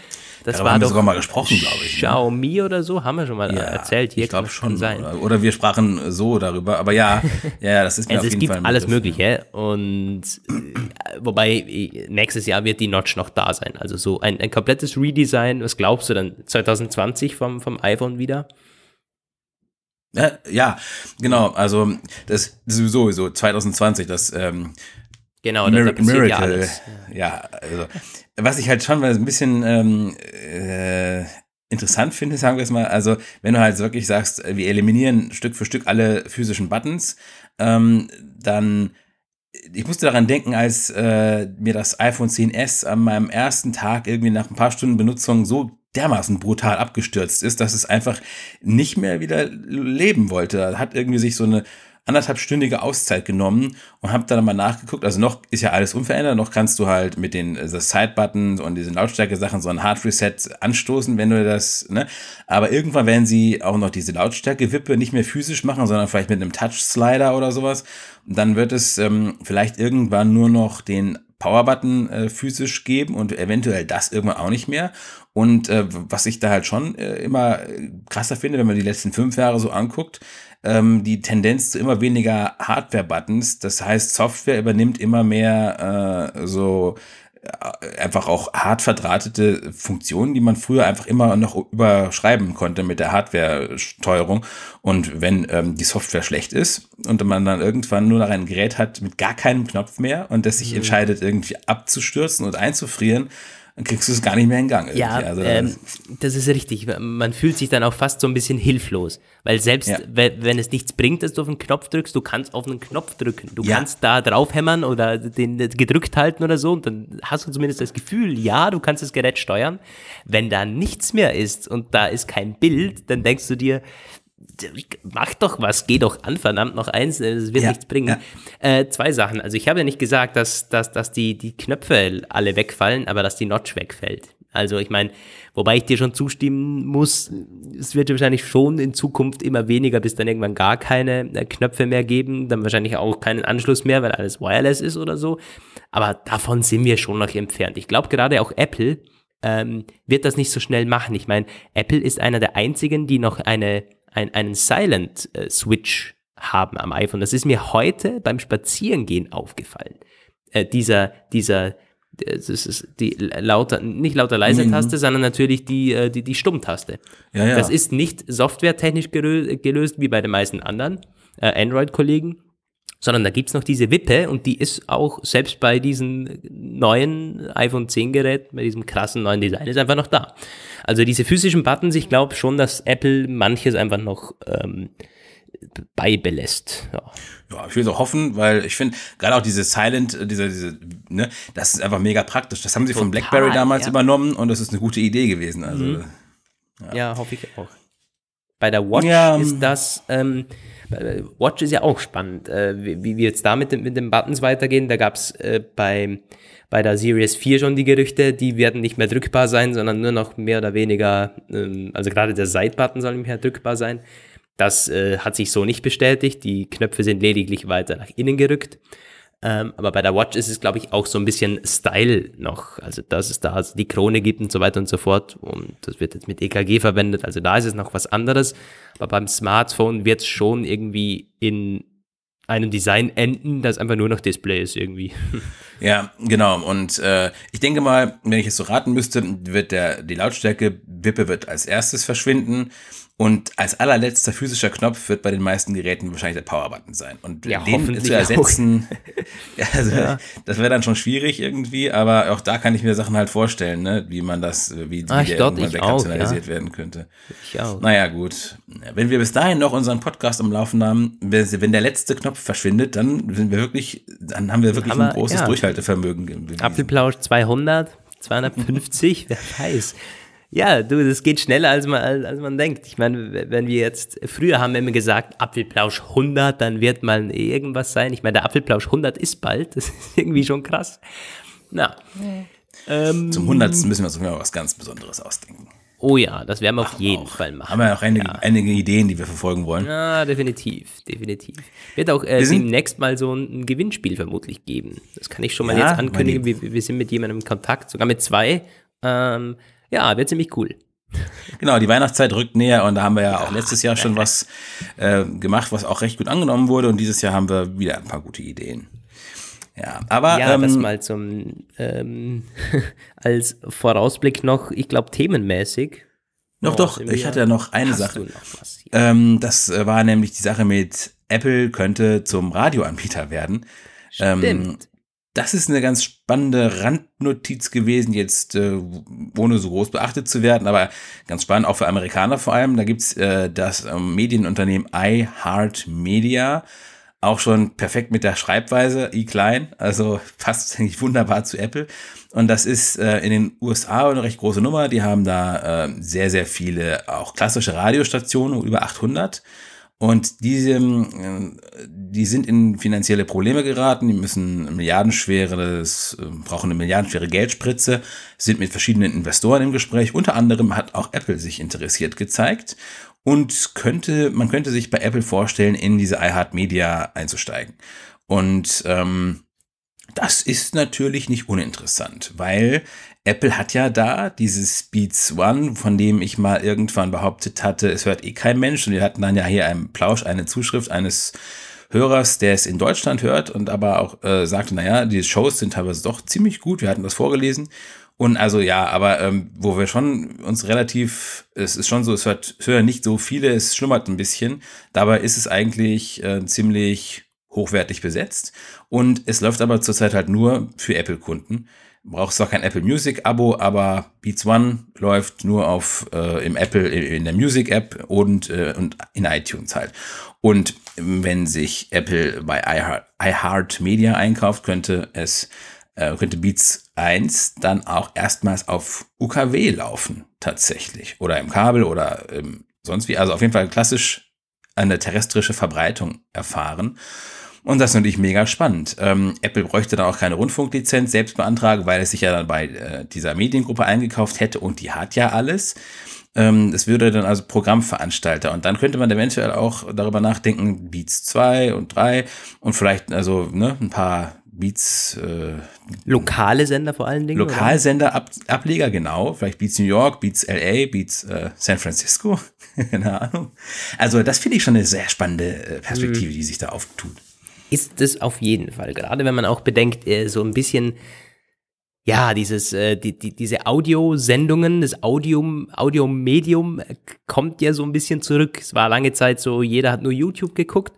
Das ja, war haben doch wir sogar mal gesprochen, glaube ich. Ne? Xiaomi oder so, haben wir schon mal ja, erzählt. Hier ich glaube schon. Sein. Oder wir sprachen so darüber, aber ja, ja, das ist mir also auf jeden Fall. Es gibt alles Mögliche und äh, wobei nächstes Jahr wird die Notch noch da sein, also so ein, ein komplettes Redesign. Was glaubst du dann 2020 vom, vom iPhone wieder? Ja, ja, genau. Also das sowieso 2020, das ähm, genau, Mir da Miracle. Ja, ja, also was ich halt schon ein bisschen ähm, äh, interessant finde, sagen wir es mal. Also wenn du halt wirklich sagst, wir eliminieren Stück für Stück alle physischen Buttons, ähm, dann ich musste daran denken, als äh, mir das iPhone 10s an meinem ersten Tag irgendwie nach ein paar Stunden Benutzung so dermaßen brutal abgestürzt ist, dass es einfach nicht mehr wieder leben wollte. Hat irgendwie sich so eine anderthalbstündige Auszeit genommen und habe dann mal nachgeguckt. Also noch ist ja alles unverändert, noch kannst du halt mit den also Side-Buttons und diesen Lautstärke-Sachen so ein Hard Reset anstoßen, wenn du das, ne? Aber irgendwann werden sie auch noch diese Lautstärke-Wippe nicht mehr physisch machen, sondern vielleicht mit einem Touch-Slider oder sowas. Und dann wird es ähm, vielleicht irgendwann nur noch den Power-Button äh, physisch geben und eventuell das irgendwann auch nicht mehr. Und äh, was ich da halt schon äh, immer krasser finde, wenn man die letzten fünf Jahre so anguckt, ähm, die Tendenz zu immer weniger Hardware-Buttons. Das heißt, Software übernimmt immer mehr äh, so äh, einfach auch hart verdrahtete Funktionen, die man früher einfach immer noch überschreiben konnte mit der Hardware-Steuerung. Und wenn ähm, die Software schlecht ist und man dann irgendwann nur noch ein Gerät hat mit gar keinem Knopf mehr und das sich mhm. entscheidet, irgendwie abzustürzen und einzufrieren, dann kriegst du es gar nicht mehr in Gang. Ja, also, ähm, das ist richtig. Man fühlt sich dann auch fast so ein bisschen hilflos, weil selbst ja. wenn es nichts bringt, dass du auf einen Knopf drückst, du kannst auf einen Knopf drücken. Du ja. kannst da draufhämmern oder den gedrückt halten oder so und dann hast du zumindest das Gefühl, ja, du kannst das Gerät steuern. Wenn da nichts mehr ist und da ist kein Bild, dann denkst du dir, mach doch was, geh doch an, verdammt noch eins, es wird ja, nichts bringen. Ja. Äh, zwei Sachen. Also ich habe ja nicht gesagt, dass, dass, dass die, die Knöpfe alle wegfallen, aber dass die Notch wegfällt. Also ich meine, wobei ich dir schon zustimmen muss, es wird wahrscheinlich schon in Zukunft immer weniger, bis dann irgendwann gar keine äh, Knöpfe mehr geben, dann wahrscheinlich auch keinen Anschluss mehr, weil alles wireless ist oder so. Aber davon sind wir schon noch entfernt. Ich glaube gerade auch Apple ähm, wird das nicht so schnell machen. Ich meine, Apple ist einer der einzigen, die noch eine ein, einen Silent äh, Switch haben am iPhone. Das ist mir heute beim Spazierengehen aufgefallen. Äh, dieser, dieser, das ist die lauter, nicht lauter leise. Taste, mhm. sondern natürlich die, äh, die, die Stummtaste. Ja, ja. Das ist nicht softwaretechnisch gelöst wie bei den meisten anderen äh, Android-Kollegen, sondern da gibt's noch diese Wippe und die ist auch selbst bei diesen neuen iPhone 10 Geräten, bei diesem krassen neuen Design, ist einfach noch da. Also diese physischen Buttons, ich glaube schon, dass Apple manches einfach noch ähm, beibelässt. Ja. ja, ich will so hoffen, weil ich finde, gerade auch diese Silent, äh, diese, diese, ne, das ist einfach mega praktisch. Das haben sie Total, von BlackBerry damals ja. übernommen und das ist eine gute Idee gewesen. Also, mhm. ja. ja. hoffe ich auch. Bei der Watch ist das, ähm, Watch ist ja auch spannend, äh, wie, wie wir jetzt da mit, mit den Buttons weitergehen. Da gab es äh, bei bei der Series 4 schon die Gerüchte, die werden nicht mehr drückbar sein, sondern nur noch mehr oder weniger, ähm, also gerade der Side-Button soll nicht mehr drückbar sein. Das äh, hat sich so nicht bestätigt. Die Knöpfe sind lediglich weiter nach innen gerückt. Ähm, aber bei der Watch ist es, glaube ich, auch so ein bisschen Style noch. Also, dass es da die Krone gibt und so weiter und so fort. Und das wird jetzt mit EKG verwendet. Also, da ist es noch was anderes. Aber beim Smartphone wird es schon irgendwie in einem Design enden, das einfach nur noch Display ist irgendwie. Ja, genau. Und äh, ich denke mal, wenn ich es so raten müsste, wird der die Lautstärke Wippe wird als erstes verschwinden. Und als allerletzter physischer Knopf wird bei den meisten Geräten wahrscheinlich der Power-Button sein. Und ja, den zu ersetzen, also ja. das wäre dann schon schwierig irgendwie, aber auch da kann ich mir Sachen halt vorstellen, ne, wie man das, wie, ah, der dort, irgendwann wegkanalisiert ja. werden könnte. Ich auch. Naja, gut. Wenn wir bis dahin noch unseren Podcast am Laufen haben, wenn der letzte Knopf verschwindet, dann sind wir wirklich, dann haben wir wirklich haben ein großes Durchhaltevermögen. Apfelplausch 200, 250, wer weiß. Ja, du, das geht schneller, als man, als man denkt. Ich meine, wenn wir jetzt, früher haben wir immer gesagt, Apfelplausch 100, dann wird mal irgendwas sein. Ich meine, der Apfelplausch 100 ist bald, das ist irgendwie schon krass. Na. Ähm, Zum 100. müssen wir uns mal was ganz Besonderes ausdenken. Oh ja, das werden wir auf jeden auch. Fall machen. Haben wir auch einige, ja. einige, Ideen, die wir verfolgen wollen. Ja, definitiv, definitiv. Wird auch äh, demnächst mal so ein, Gewinnspiel vermutlich geben. Das kann ich schon mal ja, jetzt ankündigen. Wir, wir, sind mit jemandem in Kontakt, sogar mit zwei. Ähm, ja, wird ziemlich cool. Genau, die Weihnachtszeit rückt näher und da haben wir ja auch letztes Jahr schon was äh, gemacht, was auch recht gut angenommen wurde und dieses Jahr haben wir wieder ein paar gute Ideen. Ja, aber ja, ähm, das mal zum ähm, als Vorausblick noch, ich glaube themenmäßig. Noch oh, doch, ich hatte ja noch eine Sache. Noch ähm, das äh, war nämlich die Sache mit Apple könnte zum Radioanbieter werden. Stimmt. Das ist eine ganz spannende Randnotiz gewesen, jetzt äh, ohne so groß beachtet zu werden, aber ganz spannend, auch für Amerikaner vor allem. Da gibt's äh, das äh, Medienunternehmen iHeartMedia, auch schon perfekt mit der Schreibweise, i klein, also passt eigentlich wunderbar zu Apple. Und das ist äh, in den USA eine recht große Nummer. Die haben da äh, sehr, sehr viele auch klassische Radiostationen, über 800. Und diese, äh, die sind in finanzielle Probleme geraten, die müssen milliardenschweres, äh, brauchen eine milliardenschwere Geldspritze, sind mit verschiedenen Investoren im Gespräch. Unter anderem hat auch Apple sich interessiert gezeigt und könnte, man könnte sich bei Apple vorstellen, in diese iHeartMedia einzusteigen. Und ähm, das ist natürlich nicht uninteressant, weil Apple hat ja da dieses Beats One, von dem ich mal irgendwann behauptet hatte, es hört eh kein Mensch. Und wir hatten dann ja hier einen Plausch, eine Zuschrift eines Hörers, der es in Deutschland hört und aber auch äh, sagte, naja, die Shows sind teilweise doch ziemlich gut. Wir hatten das vorgelesen. Und also ja, aber ähm, wo wir schon uns relativ, es ist schon so, es hört, es hören nicht so viele, es schlummert ein bisschen. Dabei ist es eigentlich äh, ziemlich hochwertig besetzt. Und es läuft aber zurzeit halt nur für Apple-Kunden. Brauchst zwar kein Apple Music Abo, aber Beats One läuft nur auf äh, im Apple in der Music App und äh, und in iTunes halt. Und wenn sich Apple bei iHeart Media einkauft, könnte es äh, könnte Beats 1 dann auch erstmals auf UKW laufen tatsächlich oder im Kabel oder ähm, sonst wie. Also auf jeden Fall klassisch eine terrestrische Verbreitung erfahren. Und das ist natürlich mega spannend. Ähm, Apple bräuchte dann auch keine Rundfunklizenz selbst beantragen, weil es sich ja dann bei äh, dieser Mediengruppe eingekauft hätte und die hat ja alles. Ähm, es würde dann also Programmveranstalter und dann könnte man eventuell auch darüber nachdenken, Beats 2 und 3 und vielleicht also ne, ein paar Beats. Äh, Lokale Sender vor allen Dingen? Lokalsender, Ab Ableger, genau. Vielleicht Beats New York, Beats LA, Beats äh, San Francisco. Keine Ahnung. Also, das finde ich schon eine sehr spannende äh, Perspektive, mhm. die sich da auftut ist es auf jeden Fall. Gerade wenn man auch bedenkt, äh, so ein bisschen, ja, dieses, äh, die, die, diese Audiosendungen, das Audium, Audiomedium äh, kommt ja so ein bisschen zurück. Es war lange Zeit so, jeder hat nur YouTube geguckt.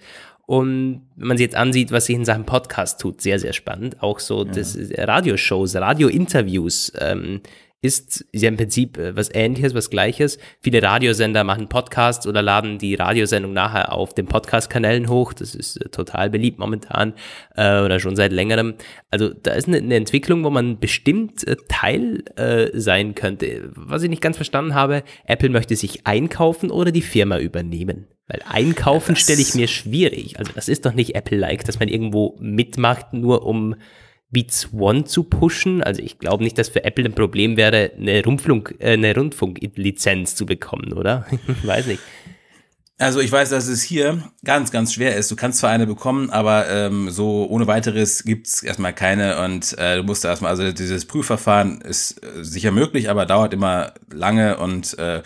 Und wenn man sich jetzt ansieht, was sich in Sachen Podcast tut, sehr, sehr spannend. Auch so ja. das Radioshows, Radiointerviews. Ähm, ist ja im Prinzip äh, was ähnliches, was gleiches. Viele Radiosender machen Podcasts oder laden die Radiosendung nachher auf den Podcast-Kanälen hoch. Das ist äh, total beliebt momentan äh, oder schon seit längerem. Also da ist eine, eine Entwicklung, wo man bestimmt äh, Teil äh, sein könnte. Was ich nicht ganz verstanden habe, Apple möchte sich einkaufen oder die Firma übernehmen. Weil einkaufen stelle ich mir schwierig. Also das ist doch nicht Apple-like, dass man irgendwo mitmacht, nur um Beats One zu pushen. Also ich glaube nicht, dass für Apple ein Problem wäre, eine, Rundfunk, äh, eine Rundfunklizenz zu bekommen, oder? Weiß nicht. Also ich weiß, dass es hier ganz, ganz schwer ist. Du kannst zwar eine bekommen, aber ähm, so ohne weiteres gibt's erstmal keine und äh, du musst erstmal, also dieses Prüfverfahren ist äh, sicher möglich, aber dauert immer lange und äh,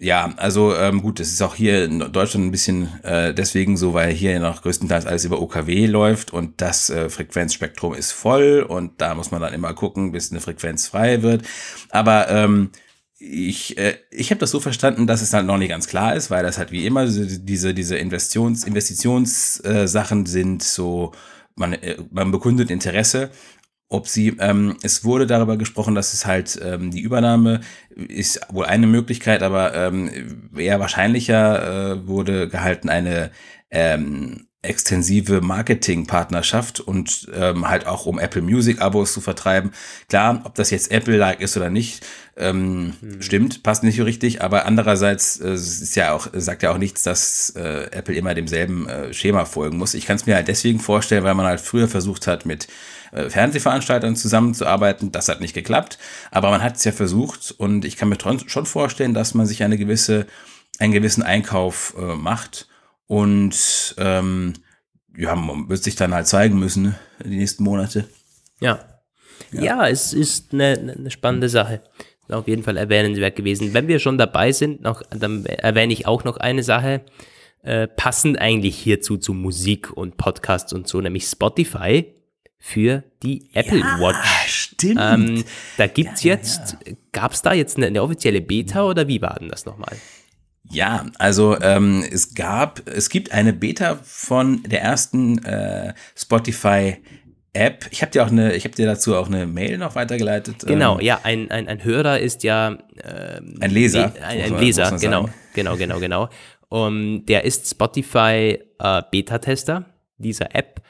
ja, also ähm, gut, es ist auch hier in Deutschland ein bisschen äh, deswegen so, weil hier noch größtenteils alles über OKW läuft und das äh, Frequenzspektrum ist voll und da muss man dann immer gucken, bis eine Frequenz frei wird. Aber ähm, ich, äh, ich habe das so verstanden, dass es halt noch nicht ganz klar ist, weil das halt wie immer diese, diese Investitions, Investitionssachen äh, sind so, man, äh, man bekundet Interesse. Ob sie, ähm, es wurde darüber gesprochen, dass es halt ähm, die Übernahme ist wohl eine Möglichkeit, aber ähm, eher wahrscheinlicher äh, wurde gehalten eine ähm, extensive Marketingpartnerschaft und ähm, halt auch um Apple Music Abos zu vertreiben. Klar, ob das jetzt Apple-like ist oder nicht, ähm, hm. stimmt, passt nicht so richtig, aber andererseits äh, ist ja auch, sagt ja auch nichts, dass äh, Apple immer demselben äh, Schema folgen muss. Ich kann es mir halt deswegen vorstellen, weil man halt früher versucht hat, mit Fernsehveranstaltern zusammenzuarbeiten. Das hat nicht geklappt, aber man hat es ja versucht und ich kann mir schon vorstellen, dass man sich eine gewisse, einen gewissen Einkauf äh, macht und ähm, ja, man wird sich dann halt zeigen müssen, ne, die nächsten Monate. Ja. Ja, ja es ist eine, eine spannende Sache. Auf jeden Fall erwähnenswert gewesen. Wenn wir schon dabei sind, noch, dann erwähne ich auch noch eine Sache, äh, passend eigentlich hierzu zu Musik und Podcasts und so, nämlich Spotify für die Apple ja, Watch. Stimmt. Ähm, da gibt's ja, jetzt, ja. gab es da jetzt eine, eine, offizielle Beta oder wie war denn das nochmal? Ja, also ähm, es gab, es gibt eine Beta von der ersten äh, Spotify App. Ich habe dir auch eine, ich habe dir dazu auch eine Mail noch weitergeleitet. Genau, ähm, ja, ein, ein, ein Hörer ist ja ähm, ein Leser. ein, ein man, Leser, genau, genau, genau, genau. Um, der ist Spotify äh, Beta-Tester dieser App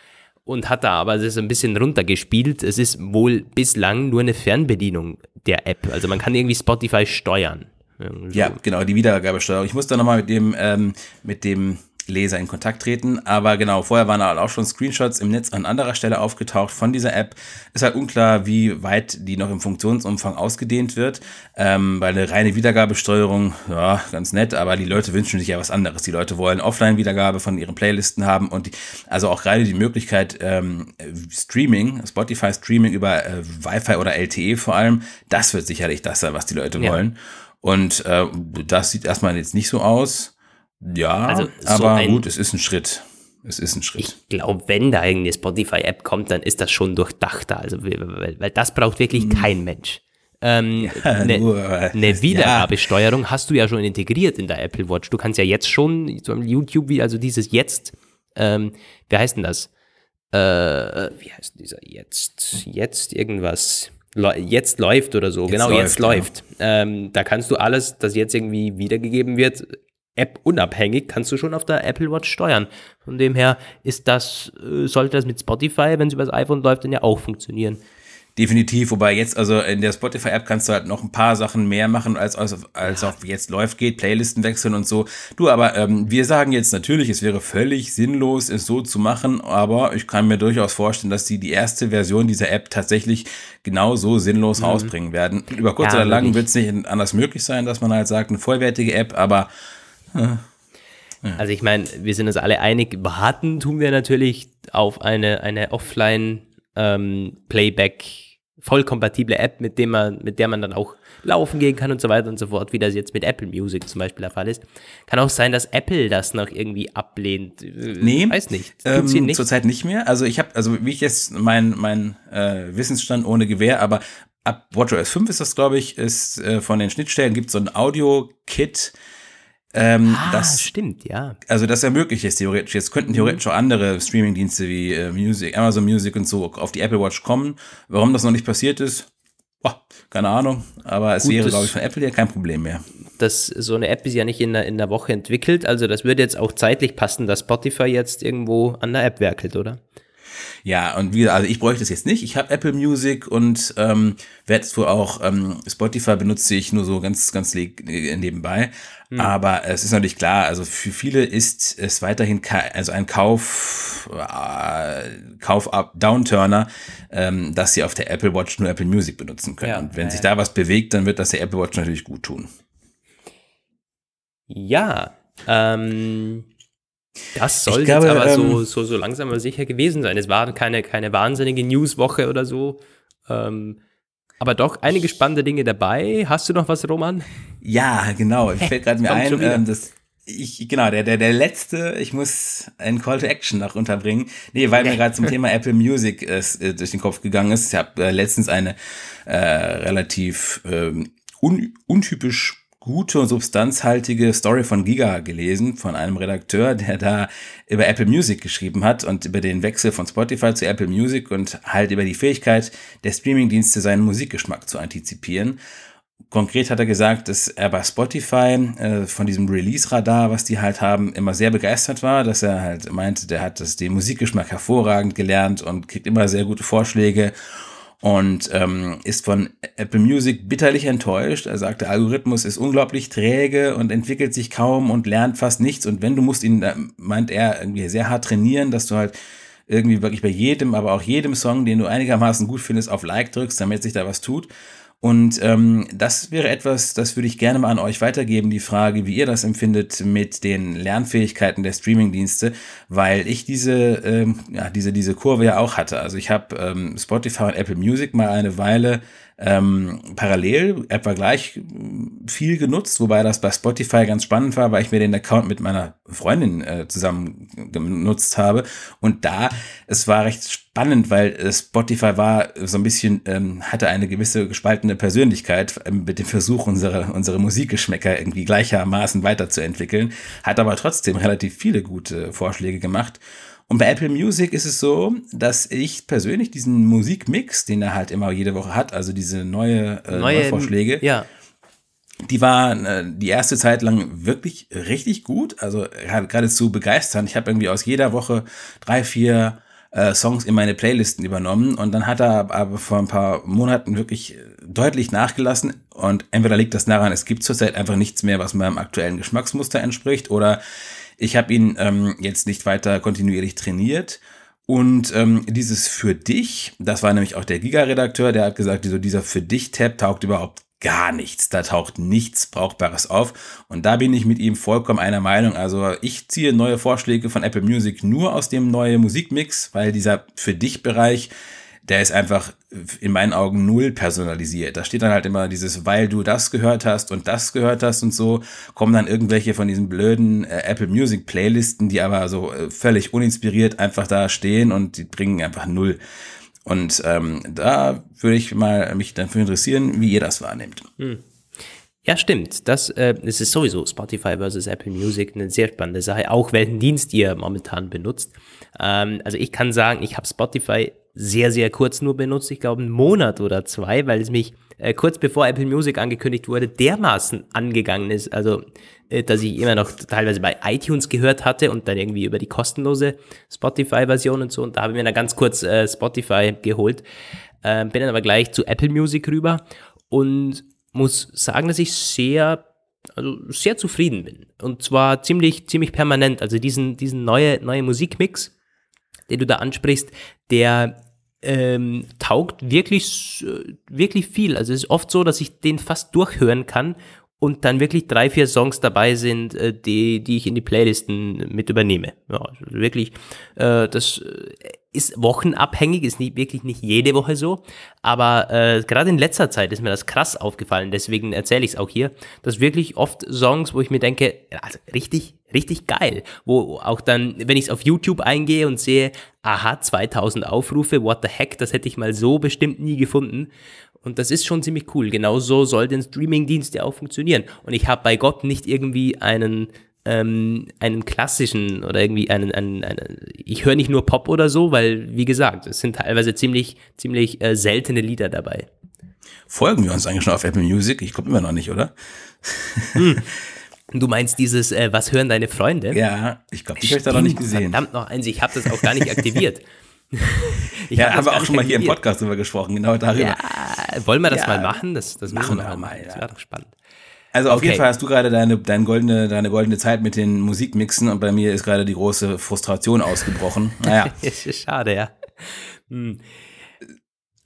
und hat da aber das ein bisschen runtergespielt. Es ist wohl bislang nur eine Fernbedienung der App. Also man kann irgendwie Spotify steuern. Irgendwie ja, genau, die Wiedergabesteuerung. Ich muss da nochmal mit dem, ähm, mit dem Leser in Kontakt treten. Aber genau, vorher waren auch schon Screenshots im Netz an anderer Stelle aufgetaucht von dieser App. Ist halt unklar, wie weit die noch im Funktionsumfang ausgedehnt wird. Ähm, weil eine reine Wiedergabesteuerung, ja, ganz nett, aber die Leute wünschen sich ja was anderes. Die Leute wollen Offline-Wiedergabe von ihren Playlisten haben und die, also auch gerade die Möglichkeit, ähm, Streaming, Spotify-Streaming über äh, Wi-Fi oder LTE vor allem, das wird sicherlich das sein, was die Leute ja. wollen. Und äh, das sieht erstmal jetzt nicht so aus. Ja, also so aber gut, es ist ein Schritt. Es ist ein Schritt. Ich glaube, wenn da irgendeine Spotify-App kommt, dann ist das schon durchdachter. Also, weil, weil das braucht wirklich hm. kein Mensch. Ähm, ja, eine, eine Wiedergabesteuerung ja. hast du ja schon integriert in der Apple Watch. Du kannst ja jetzt schon, so YouTube, also dieses Jetzt, ähm, wie heißt denn das? Äh, wie heißt dieser Jetzt? Jetzt irgendwas jetzt läuft oder so. Jetzt genau, läuft, jetzt läuft. Ja. Ähm, da kannst du alles, das jetzt irgendwie wiedergegeben wird, App-unabhängig, kannst du schon auf der Apple Watch steuern. Von dem her ist das, äh, sollte das mit Spotify, wenn es über das iPhone läuft, dann ja auch funktionieren. Definitiv, wobei jetzt, also in der Spotify-App kannst du halt noch ein paar Sachen mehr machen, als, als, als auf jetzt läuft geht, Playlisten wechseln und so. Du, aber ähm, wir sagen jetzt natürlich, es wäre völlig sinnlos, es so zu machen, aber ich kann mir durchaus vorstellen, dass die die erste Version dieser App tatsächlich genauso sinnlos mhm. rausbringen werden. Über kurz ja, oder lang wird es nicht anders möglich sein, dass man halt sagt, eine vollwertige App, aber äh, ja. Also ich meine, wir sind uns alle einig, warten tun wir natürlich auf eine, eine Offline- ähm, Playback vollkompatible App, mit dem man, mit der man dann auch laufen gehen kann und so weiter und so fort, wie das jetzt mit Apple Music zum Beispiel der Fall ist. Kann auch sein, dass Apple das noch irgendwie ablehnt. Nee, weiß nicht. Ähm, nicht. Zurzeit nicht mehr. Also ich habe, also wie ich jetzt mein mein äh, Wissensstand ohne Gewehr, aber ab WatchOS 5 ist das, glaube ich, ist äh, von den Schnittstellen gibt so ein Audio-Kit, ähm, ah, das stimmt, ja. Also das ermöglicht es theoretisch. Jetzt könnten theoretisch auch andere Streaming-Dienste wie äh, Music, Amazon Music und so auf die Apple Watch kommen. Warum das noch nicht passiert ist, boah, keine Ahnung. Aber es Gut, wäre, glaube ich, von Apple ja kein Problem mehr. Das, so eine App ist ja nicht in der, in der Woche entwickelt. Also das würde jetzt auch zeitlich passen, dass Spotify jetzt irgendwo an der App werkelt, oder? Ja, und wie, also ich bräuchte es jetzt nicht. Ich habe Apple Music und ähm, werde es wohl auch, ähm, Spotify benutze ich nur so ganz, ganz nebenbei. Hm. Aber es ist natürlich klar, also für viele ist es weiterhin also ein Kauf, äh, Kauf-Downturner, ähm, dass sie auf der Apple Watch nur Apple Music benutzen können. Ja, und wenn äh, sich da was bewegt, dann wird das der Apple Watch natürlich gut tun. Ja, Ähm, das soll glaube, jetzt aber ähm, so, so, so langsam aber sicher gewesen sein. Es war keine, keine wahnsinnige Newswoche oder so. Ähm, aber doch einige spannende Dinge dabei. Hast du noch was, Roman? Ja, genau. Ich fällt gerade mir ein, ähm, das, ich, genau, der, der, der letzte, ich muss einen Call to Action noch unterbringen. Nee, weil mir gerade zum Thema Apple Music äh, durch den Kopf gegangen ist. Ich habe äh, letztens eine äh, relativ äh, un, untypisch gute und substanzhaltige Story von Giga gelesen, von einem Redakteur, der da über Apple Music geschrieben hat und über den Wechsel von Spotify zu Apple Music und halt über die Fähigkeit der Streamingdienste seinen Musikgeschmack zu antizipieren. Konkret hat er gesagt, dass er bei Spotify äh, von diesem Release-Radar, was die halt haben, immer sehr begeistert war, dass er halt meinte, der hat das, den Musikgeschmack hervorragend gelernt und kriegt immer sehr gute Vorschläge und ähm, ist von Apple Music bitterlich enttäuscht. Er sagt, der Algorithmus ist unglaublich träge und entwickelt sich kaum und lernt fast nichts. Und wenn du musst ihn, meint er, irgendwie sehr hart trainieren, dass du halt irgendwie wirklich bei jedem, aber auch jedem Song, den du einigermaßen gut findest, auf Like drückst, damit sich da was tut. Und ähm, das wäre etwas, das würde ich gerne mal an euch weitergeben, die Frage, wie ihr das empfindet mit den Lernfähigkeiten der Streamingdienste, weil ich diese, ähm, ja, diese, diese Kurve ja auch hatte. Also ich habe ähm, Spotify und Apple Music mal eine Weile ähm, parallel etwa gleich viel genutzt, wobei das bei Spotify ganz spannend war, weil ich mir den Account mit meiner Freundin äh, zusammen genutzt habe. Und da, es war recht spannend, weil äh, Spotify war so ein bisschen, ähm, hatte eine gewisse gespaltene Persönlichkeit äh, mit dem Versuch, unsere, unsere Musikgeschmäcker irgendwie gleichermaßen weiterzuentwickeln, hat aber trotzdem relativ viele gute Vorschläge gemacht. Und bei Apple Music ist es so, dass ich persönlich diesen Musikmix, den er halt immer jede Woche hat, also diese neue, äh, neue Vorschläge, ja. die waren äh, die erste Zeit lang wirklich richtig gut, also geradezu begeisternd. Ich habe irgendwie aus jeder Woche drei, vier äh, Songs in meine Playlisten übernommen und dann hat er aber vor ein paar Monaten wirklich deutlich nachgelassen und entweder liegt das daran, es gibt zurzeit einfach nichts mehr, was meinem aktuellen Geschmacksmuster entspricht oder ich habe ihn ähm, jetzt nicht weiter kontinuierlich trainiert. Und ähm, dieses für dich, das war nämlich auch der Giga-Redakteur, der hat gesagt, so dieser für dich-Tab taugt überhaupt gar nichts. Da taucht nichts Brauchbares auf. Und da bin ich mit ihm vollkommen einer Meinung. Also ich ziehe neue Vorschläge von Apple Music nur aus dem neuen Musikmix, weil dieser für dich Bereich der ist einfach in meinen Augen null personalisiert. Da steht dann halt immer dieses, weil du das gehört hast und das gehört hast und so, kommen dann irgendwelche von diesen blöden äh, Apple Music Playlisten, die aber so äh, völlig uninspiriert einfach da stehen und die bringen einfach null. Und ähm, da würde ich mal mich dann für interessieren, wie ihr das wahrnehmt. Hm. Ja, stimmt. Das, äh, das ist sowieso Spotify versus Apple Music eine sehr spannende Sache, auch welchen Dienst ihr momentan benutzt. Ähm, also ich kann sagen, ich habe Spotify sehr, sehr kurz nur benutzt, ich glaube einen Monat oder zwei, weil es mich äh, kurz bevor Apple Music angekündigt wurde, dermaßen angegangen ist. Also, äh, dass ich immer noch teilweise bei iTunes gehört hatte und dann irgendwie über die kostenlose Spotify-Version und so. Und da habe ich mir dann ganz kurz äh, Spotify geholt. Äh, bin dann aber gleich zu Apple Music rüber und muss sagen, dass ich sehr also sehr zufrieden bin. Und zwar ziemlich, ziemlich permanent. Also diesen, diesen neue, neue Musikmix, den du da ansprichst, der ähm, taugt wirklich, wirklich viel. Also es ist oft so, dass ich den fast durchhören kann und dann wirklich drei, vier Songs dabei sind, äh, die, die ich in die Playlisten mit übernehme. Ja, also wirklich, äh, das äh, ist wochenabhängig, ist nicht, wirklich nicht jede Woche so, aber äh, gerade in letzter Zeit ist mir das krass aufgefallen, deswegen erzähle ich es auch hier, dass wirklich oft Songs, wo ich mir denke, also richtig, richtig geil, wo auch dann, wenn ich es auf YouTube eingehe und sehe, aha, 2000 Aufrufe, what the heck, das hätte ich mal so bestimmt nie gefunden und das ist schon ziemlich cool. Genauso soll der Streamingdienst ja auch funktionieren. Und ich habe bei Gott nicht irgendwie einen, ähm, einen klassischen oder irgendwie einen, einen, einen ich höre nicht nur Pop oder so, weil, wie gesagt, es sind teilweise ziemlich, ziemlich äh, seltene Lieder dabei. Folgen wir uns eigentlich schon auf Apple Music? Ich glaube immer noch nicht, oder? Hm. Du meinst dieses, äh, was hören deine Freunde? Ja, ich glaube, die habe ich da noch nicht gesehen. Verdammt noch eins, ich habe das auch gar nicht aktiviert. ja, haben wir auch schon mal hier im Podcast drüber gesprochen, genau darüber. Ja, wollen wir das ja, mal machen? Das, das machen wir mal. Ja. Das wäre doch spannend. Also auf okay. jeden Fall hast du gerade deine, deine, goldene, deine goldene Zeit mit den Musikmixen und bei mir ist gerade die große Frustration ausgebrochen. Naja. Schade, ja. Hm.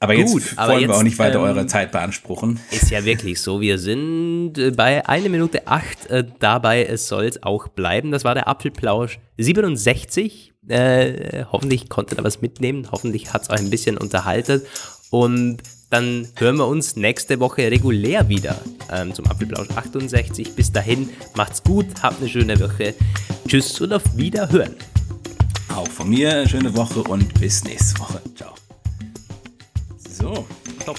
Aber jetzt Gut, wollen jetzt, wir auch nicht weiter ähm, eure Zeit beanspruchen. Ist ja wirklich so. Wir sind äh, bei 1 Minute 8 äh, dabei. Es soll es auch bleiben. Das war der Apfelplausch 67. Äh, hoffentlich konntet ihr was mitnehmen. Hoffentlich hat es euch ein bisschen unterhalten. Und dann hören wir uns nächste Woche regulär wieder ähm, zum Apfelplausch 68. Bis dahin, macht's gut, habt eine schöne Woche. Tschüss und auf Wiederhören. Auch von mir eine schöne Woche und bis nächste Woche. Ciao. So, top.